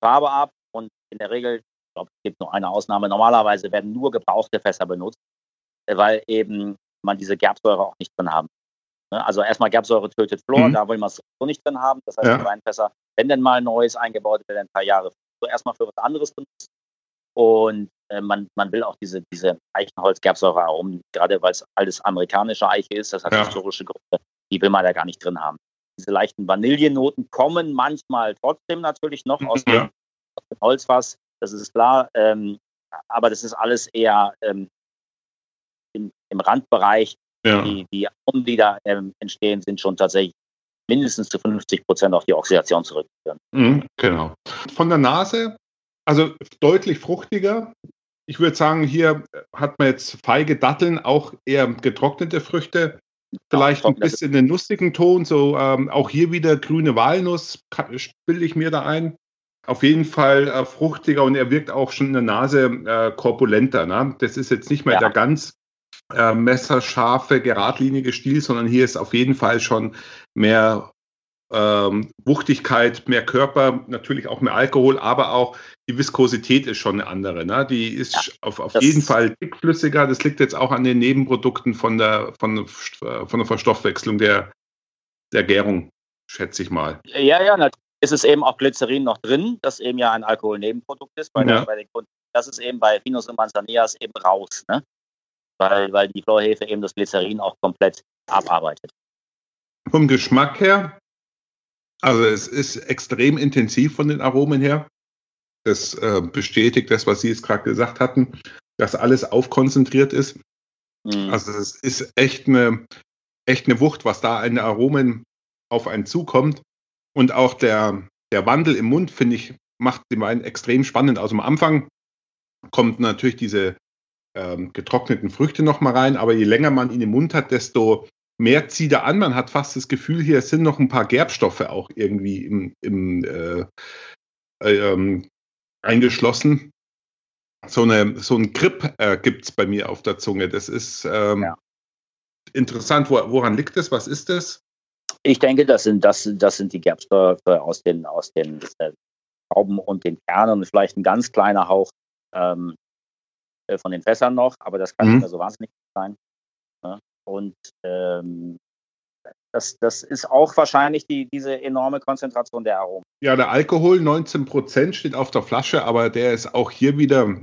Farbe ab und in der Regel, ich glaube, es gibt nur eine Ausnahme, normalerweise werden nur gebrauchte Fässer benutzt, weil eben man diese Gerbsäure auch nicht drin haben. Ne? Also erstmal Gerbsäure tötet Flor, mhm. da will man es so nicht drin haben. Das heißt, ja. die Weinfässer, wenn denn mal neues eingebaut wird, ein paar Jahre so erstmal für was anderes benutzt. Und äh, man, man will auch diese, diese Eichenholz-Gerbsäure aromen, gerade weil es alles amerikanische Eiche ist, das hat ja. historische Gründe, die will man da gar nicht drin haben. Diese leichten Vanillenoten kommen manchmal trotzdem natürlich noch aus, dem, aus dem Holzfass, das ist klar. Ähm, aber das ist alles eher ähm, im, im Randbereich. Ja. Die, die Aromen, die da ähm, entstehen, sind schon tatsächlich mindestens zu 50 Prozent auf die Oxidation zurückzuführen. Mhm, genau. Von der Nase, also deutlich fruchtiger. Ich würde sagen, hier hat man jetzt feige Datteln, auch eher getrocknete Früchte. Vielleicht ein bisschen den nussigen Ton, so ähm, auch hier wieder grüne Walnuss, bilde ich mir da ein. Auf jeden Fall äh, fruchtiger und er wirkt auch schon in der Nase äh, korpulenter. Ne? Das ist jetzt nicht mehr ja. der ganz äh, messerscharfe, geradlinige Stil, sondern hier ist auf jeden Fall schon mehr ähm, Wuchtigkeit, mehr Körper, natürlich auch mehr Alkohol, aber auch die Viskosität ist schon eine andere. Ne? Die ist ja, auf, auf jeden Fall dickflüssiger. Das liegt jetzt auch an den Nebenprodukten von der, von, von der Verstoffwechslung der, der Gärung, schätze ich mal. Ja, ja, natürlich ist es eben auch Glycerin noch drin, das eben ja ein Alkoholnebenprodukt ist bei, ja. bei den Kunden. Das ist eben bei Finus und Manzanias eben raus, ne? Weil, weil die Chlorhefe eben das Glycerin auch komplett abarbeitet. Vom Geschmack her, also es ist extrem intensiv von den Aromen her. Das äh, bestätigt das, was Sie jetzt gerade gesagt hatten, dass alles aufkonzentriert ist. Mhm. Also es ist echt eine, echt eine Wucht, was da an Aromen auf einen zukommt. Und auch der, der Wandel im Mund, finde ich, macht den Wein extrem spannend. Also am Anfang kommt natürlich diese ähm, getrockneten Früchte nochmal rein, aber je länger man ihn im Mund hat, desto mehr zieht er an. Man hat fast das Gefühl, hier sind noch ein paar Gerbstoffe auch irgendwie im, im äh, ähm, eingeschlossen. So, eine, so ein Grip äh, gibt es bei mir auf der Zunge. Das ist ähm, ja. interessant. Wo, woran liegt das? Was ist das? Ich denke, das sind, das, das sind die Gerbstoffe aus den, aus den äh, Trauben und den Kernen und vielleicht ein ganz kleiner Hauch ähm, äh, von den Fässern noch, aber das kann mhm. nicht mehr so wahnsinnig sein. Ne? Und ähm, das, das ist auch wahrscheinlich die, diese enorme Konzentration der Aromen. Ja, der Alkohol, 19 Prozent steht auf der Flasche, aber der ist auch hier wieder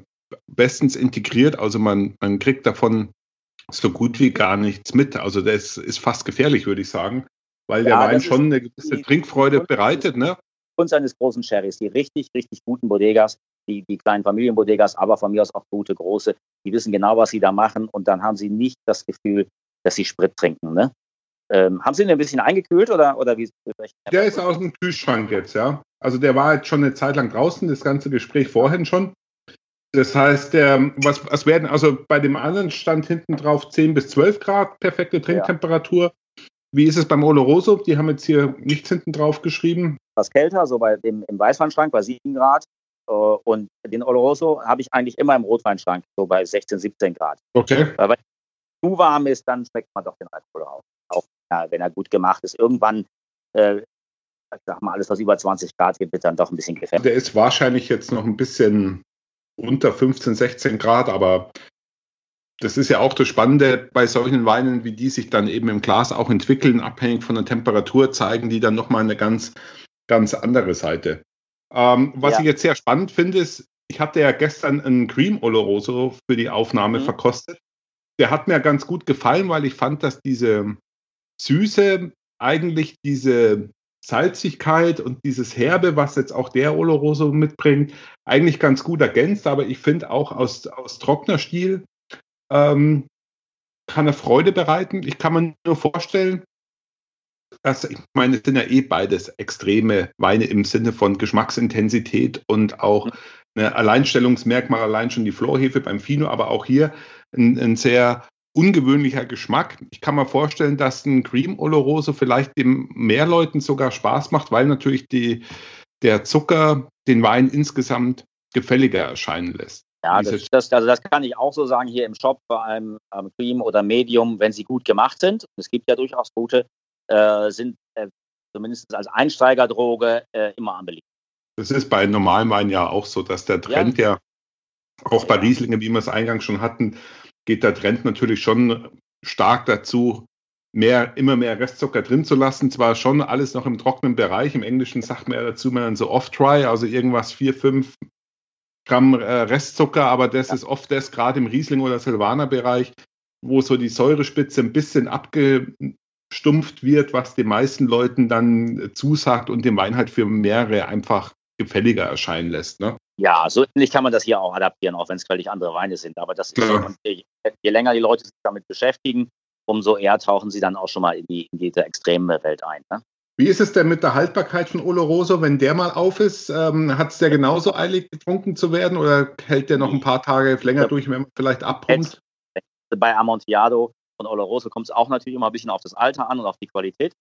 bestens integriert. Also man, man kriegt davon so gut wie gar nichts mit. Also das ist fast gefährlich, würde ich sagen, weil ja, der Wein schon eine gewisse Trinkfreude bereitet. Ne? Kunst eines großen Sherrys, die richtig, richtig guten Bodegas, die, die kleinen Familienbodegas, aber von mir aus auch gute, große, die wissen genau, was sie da machen und dann haben sie nicht das Gefühl, dass sie Sprit trinken. Ne? Ähm, haben Sie ihn ein bisschen eingekühlt oder, oder wie? Der ist aus dem Kühlschrank jetzt, ja. Also der war jetzt schon eine Zeit lang draußen, das ganze Gespräch vorhin schon. Das heißt, der, was, was werden, also bei dem anderen stand hinten drauf 10 bis 12 Grad, perfekte Trinktemperatur. Ja. Wie ist es beim Oloroso? Die haben jetzt hier nichts hinten drauf geschrieben. Was kälter, so bei dem, im Weißweinschrank bei 7 Grad. Äh, und den Oloroso habe ich eigentlich immer im Rotweinschrank, so bei 16, 17 Grad. Okay. Weil wenn es zu warm ist, dann schmeckt man doch den Alkohol auf auch ja, wenn er gut gemacht ist. Irgendwann, äh, ich sag mal, alles, was über 20 Grad gibt, wird dann doch ein bisschen gefährlich. Der ist wahrscheinlich jetzt noch ein bisschen unter 15, 16 Grad, aber das ist ja auch das Spannende bei solchen Weinen, wie die sich dann eben im Glas auch entwickeln, abhängig von der Temperatur, zeigen die dann nochmal eine ganz, ganz andere Seite. Ähm, was ja. ich jetzt sehr spannend finde, ist, ich hatte ja gestern einen Cream Oloroso für die Aufnahme mhm. verkostet. Der hat mir ganz gut gefallen, weil ich fand, dass diese Süße eigentlich diese Salzigkeit und dieses Herbe, was jetzt auch der Oloroso mitbringt, eigentlich ganz gut ergänzt. Aber ich finde auch aus, aus trockener Stil ähm, kann er Freude bereiten. Ich kann mir nur vorstellen, dass, ich meine, es sind ja eh beides extreme Weine im Sinne von Geschmacksintensität und auch mhm. ein Alleinstellungsmerkmal, allein schon die Florhefe beim Fino, aber auch hier ein, ein sehr ungewöhnlicher Geschmack. Ich kann mir vorstellen, dass ein Cream Oloroso vielleicht dem mehr Leuten sogar Spaß macht, weil natürlich die, der Zucker den Wein insgesamt gefälliger erscheinen lässt. Ja, das, das, also das kann ich auch so sagen hier im Shop, vor allem ähm, Cream oder Medium, wenn sie gut gemacht sind. Es gibt ja durchaus gute, äh, sind äh, zumindest als Einsteigerdroge äh, immer am beliebtesten. Das ist bei normalem Wein ja auch so, dass der Trend ja, ja auch bei Rieslinge, wie wir es eingangs schon hatten, geht der Trend natürlich schon stark dazu, mehr, immer mehr Restzucker drin zu lassen. Zwar schon alles noch im trockenen Bereich. Im Englischen sagt man ja dazu man so off-dry, also irgendwas 4, 5 Gramm äh, Restzucker, aber das ja. ist oft das, gerade im Riesling- oder Silvaner-Bereich, wo so die Säurespitze ein bisschen abgestumpft wird, was den meisten Leuten dann zusagt und den Wein halt für mehrere einfach gefälliger erscheinen lässt. Ne? Ja, so ähnlich kann man das hier auch adaptieren, auch wenn es völlig andere Weine sind. Aber das ist, ja. je, je, länger die Leute sich damit beschäftigen, umso eher tauchen sie dann auch schon mal in, die, in diese extreme Welt ein. Ne? Wie ist es denn mit der Haltbarkeit von Oloroso, wenn der mal auf ist? Ähm, Hat es der genauso eilig, getrunken zu werden oder hält der noch ein paar Tage länger durch, wenn man vielleicht abpumpt? Bei Amontillado von Oloroso kommt es auch natürlich immer ein bisschen auf das Alter an und auf die Qualität.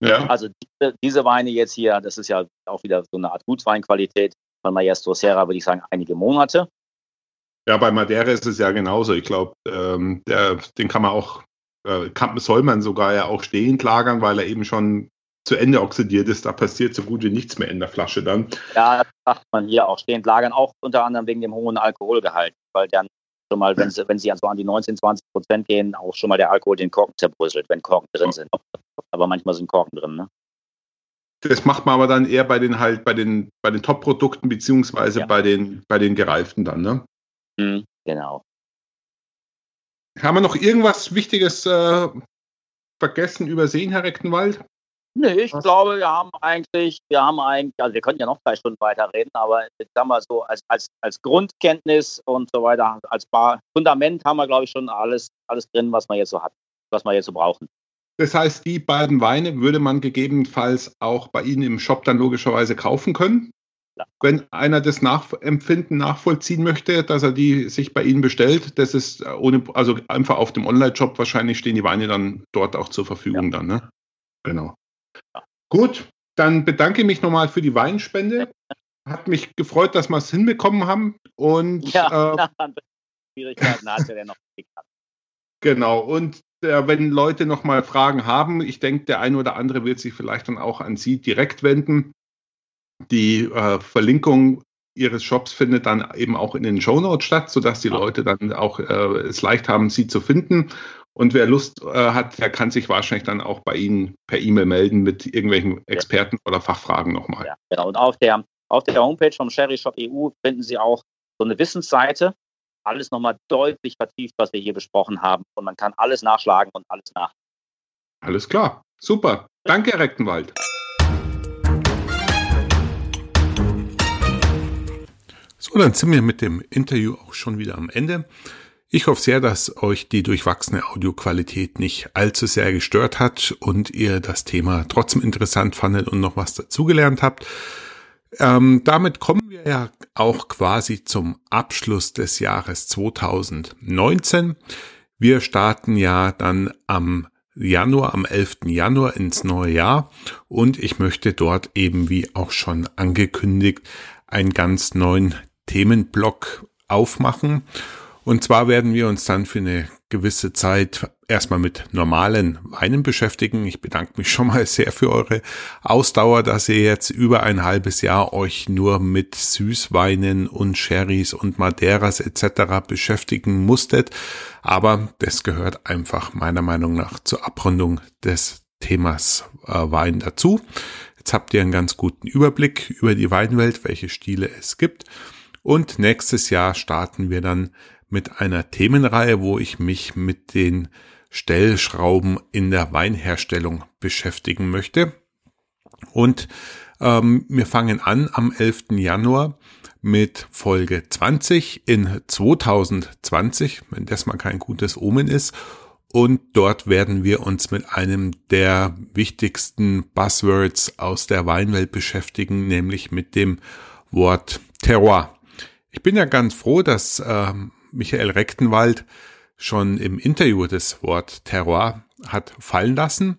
Ja. Also diese, diese, Weine jetzt hier, das ist ja auch wieder so eine Art Gutsweinqualität von Maestro Serra, würde ich sagen, einige Monate. Ja, bei Madeira ist es ja genauso. Ich glaube, ähm, den kann man auch, äh, kann, soll man sogar ja auch stehend lagern, weil er eben schon zu Ende oxidiert ist. Da passiert so gut wie nichts mehr in der Flasche dann. Ja, das sagt man hier auch stehend lagern, auch unter anderem wegen dem hohen Alkoholgehalt, weil dann schon mal, wenn sie, wenn sie so an die 19, 20 Prozent gehen, auch schon mal der Alkohol den Korken zerbröselt, wenn Korken drin sind. Aber manchmal sind Korken drin, ne? Das macht man aber dann eher bei den halt bei den bei den Top-Produkten beziehungsweise ja. bei den bei den gereiften dann, ne? Mhm, genau. Haben wir noch irgendwas Wichtiges äh, vergessen, übersehen, Herr Rechtenwald? Nee, ich Was? glaube, wir haben eigentlich, wir haben eigentlich, also wir könnten ja noch drei Stunden weiterreden, aber jetzt haben wir so als, als, als Grundkenntnis und so weiter, als Bar Fundament haben wir, glaube ich, schon alles, alles drin, was wir jetzt so hat, was wir jetzt so brauchen. Das heißt, die beiden Weine würde man gegebenenfalls auch bei Ihnen im Shop dann logischerweise kaufen können. Ja. Wenn einer das Nachempfinden nachvollziehen möchte, dass er die sich bei Ihnen bestellt, das ist ohne, also einfach auf dem Online-Shop wahrscheinlich stehen die Weine dann dort auch zur Verfügung ja. dann, ne? Genau. Gut, dann bedanke ich mich nochmal für die Weinspende. Hat mich gefreut, dass wir es hinbekommen haben. Und ja, äh, Schwierigkeiten hatte der noch gehabt. Genau, und äh, wenn Leute nochmal Fragen haben, ich denke, der eine oder andere wird sich vielleicht dann auch an Sie direkt wenden. Die äh, Verlinkung Ihres Shops findet dann eben auch in den Show Notes statt, sodass die Leute dann auch äh, es leicht haben, Sie zu finden. Und wer Lust äh, hat, der kann sich wahrscheinlich dann auch bei Ihnen per E-Mail melden mit irgendwelchen Experten oder Fachfragen nochmal. Ja, genau. Und auf der, auf der Homepage vom Sherry Shop EU finden Sie auch so eine Wissensseite. Alles nochmal deutlich vertieft, was wir hier besprochen haben. Und man kann alles nachschlagen und alles nach. Alles klar. Super. Danke, Herr Rechtenwald. So, dann sind wir mit dem Interview auch schon wieder am Ende. Ich hoffe sehr, dass euch die durchwachsene Audioqualität nicht allzu sehr gestört hat und ihr das Thema trotzdem interessant fandet und noch was dazugelernt habt. Ähm, damit kommen wir ja auch quasi zum Abschluss des Jahres 2019. Wir starten ja dann am Januar, am 11. Januar ins neue Jahr und ich möchte dort eben wie auch schon angekündigt einen ganz neuen Themenblock aufmachen. Und zwar werden wir uns dann für eine gewisse Zeit erstmal mit normalen Weinen beschäftigen. Ich bedanke mich schon mal sehr für eure Ausdauer, dass ihr jetzt über ein halbes Jahr euch nur mit Süßweinen und Sherrys und Madeiras etc. beschäftigen musstet. Aber das gehört einfach meiner Meinung nach zur Abrundung des Themas äh, Wein dazu. Jetzt habt ihr einen ganz guten Überblick über die Weinwelt, welche Stile es gibt. Und nächstes Jahr starten wir dann mit einer Themenreihe, wo ich mich mit den Stellschrauben in der Weinherstellung beschäftigen möchte. Und ähm, wir fangen an am 11. Januar mit Folge 20 in 2020, wenn das mal kein gutes Omen ist. Und dort werden wir uns mit einem der wichtigsten Buzzwords aus der Weinwelt beschäftigen, nämlich mit dem Wort Terroir. Ich bin ja ganz froh, dass äh, Michael Rechtenwald schon im Interview das Wort Terroir hat fallen lassen.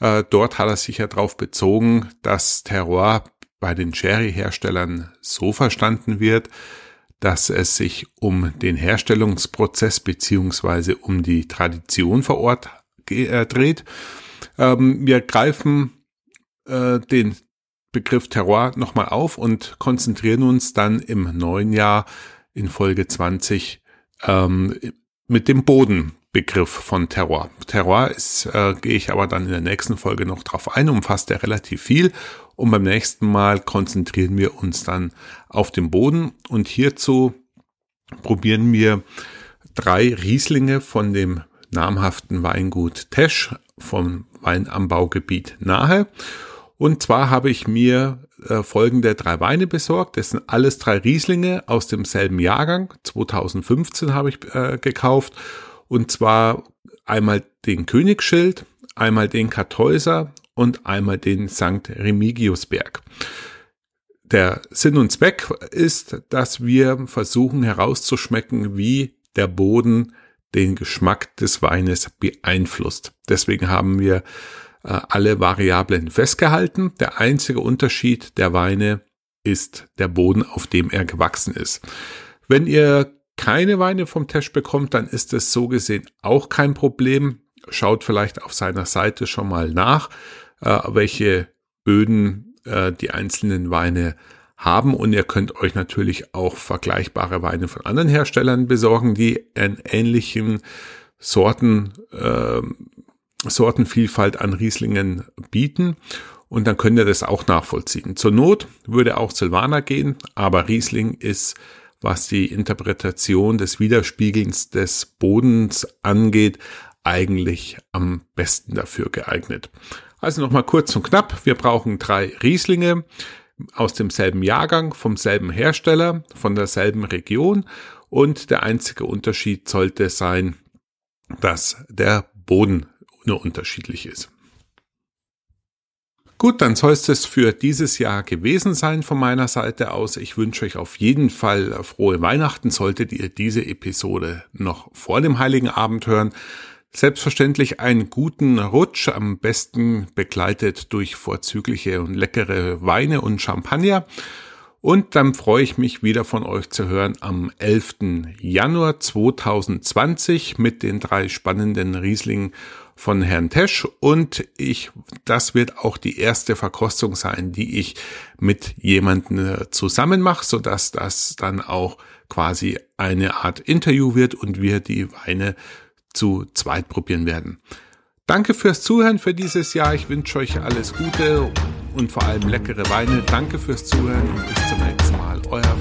Äh, dort hat er sich ja darauf bezogen, dass Terroir bei den Sherry-Herstellern so verstanden wird, dass es sich um den Herstellungsprozess beziehungsweise um die Tradition vor Ort äh, dreht. Ähm, wir greifen äh, den Begriff Terroir nochmal auf und konzentrieren uns dann im neuen Jahr in Folge 20 ähm, mit dem Bodenbegriff von Terroir. Terroir ist, äh, gehe ich aber dann in der nächsten Folge noch drauf ein, umfasst er relativ viel. Und beim nächsten Mal konzentrieren wir uns dann auf den Boden. Und hierzu probieren wir drei Rieslinge von dem namhaften Weingut Tesch vom Weinanbaugebiet nahe. Und zwar habe ich mir äh, folgende drei Weine besorgt. Das sind alles drei Rieslinge aus demselben Jahrgang. 2015 habe ich äh, gekauft. Und zwar einmal den Königsschild, einmal den Kartäuser und einmal den St. Remigiusberg. Der Sinn und Zweck ist, dass wir versuchen herauszuschmecken, wie der Boden den Geschmack des Weines beeinflusst. Deswegen haben wir alle Variablen festgehalten. Der einzige Unterschied der Weine ist der Boden, auf dem er gewachsen ist. Wenn ihr keine Weine vom Tesch bekommt, dann ist es so gesehen auch kein Problem. Schaut vielleicht auf seiner Seite schon mal nach. äh, welche Böden äh, die einzelnen Weine haben und ihr könnt euch natürlich auch vergleichbare Weine von anderen Herstellern besorgen, die einen ähnlichen Sorten, äh, Sortenvielfalt an Rieslingen bieten und dann könnt ihr das auch nachvollziehen. Zur Not würde auch Silvaner gehen, aber Riesling ist, was die Interpretation des Widerspiegelns des Bodens angeht, eigentlich am besten dafür geeignet. Also nochmal kurz und knapp. Wir brauchen drei Rieslinge aus demselben Jahrgang, vom selben Hersteller, von derselben Region und der einzige Unterschied sollte sein, dass der Boden nur unterschiedlich ist. Gut, dann soll es für dieses Jahr gewesen sein von meiner Seite aus. Ich wünsche euch auf jeden Fall frohe Weihnachten, solltet ihr diese Episode noch vor dem Heiligen Abend hören. Selbstverständlich einen guten Rutsch, am besten begleitet durch vorzügliche und leckere Weine und Champagner. Und dann freue ich mich wieder von euch zu hören am 11. Januar 2020 mit den drei spannenden Riesling von Herrn Tesch und ich, das wird auch die erste Verkostung sein, die ich mit jemandem äh, zusammen mache, so dass das dann auch quasi eine Art Interview wird und wir die Weine zu zweit probieren werden. Danke fürs Zuhören für dieses Jahr. Ich wünsche euch alles Gute und vor allem leckere Weine. Danke fürs Zuhören und bis zum nächsten Mal. Euer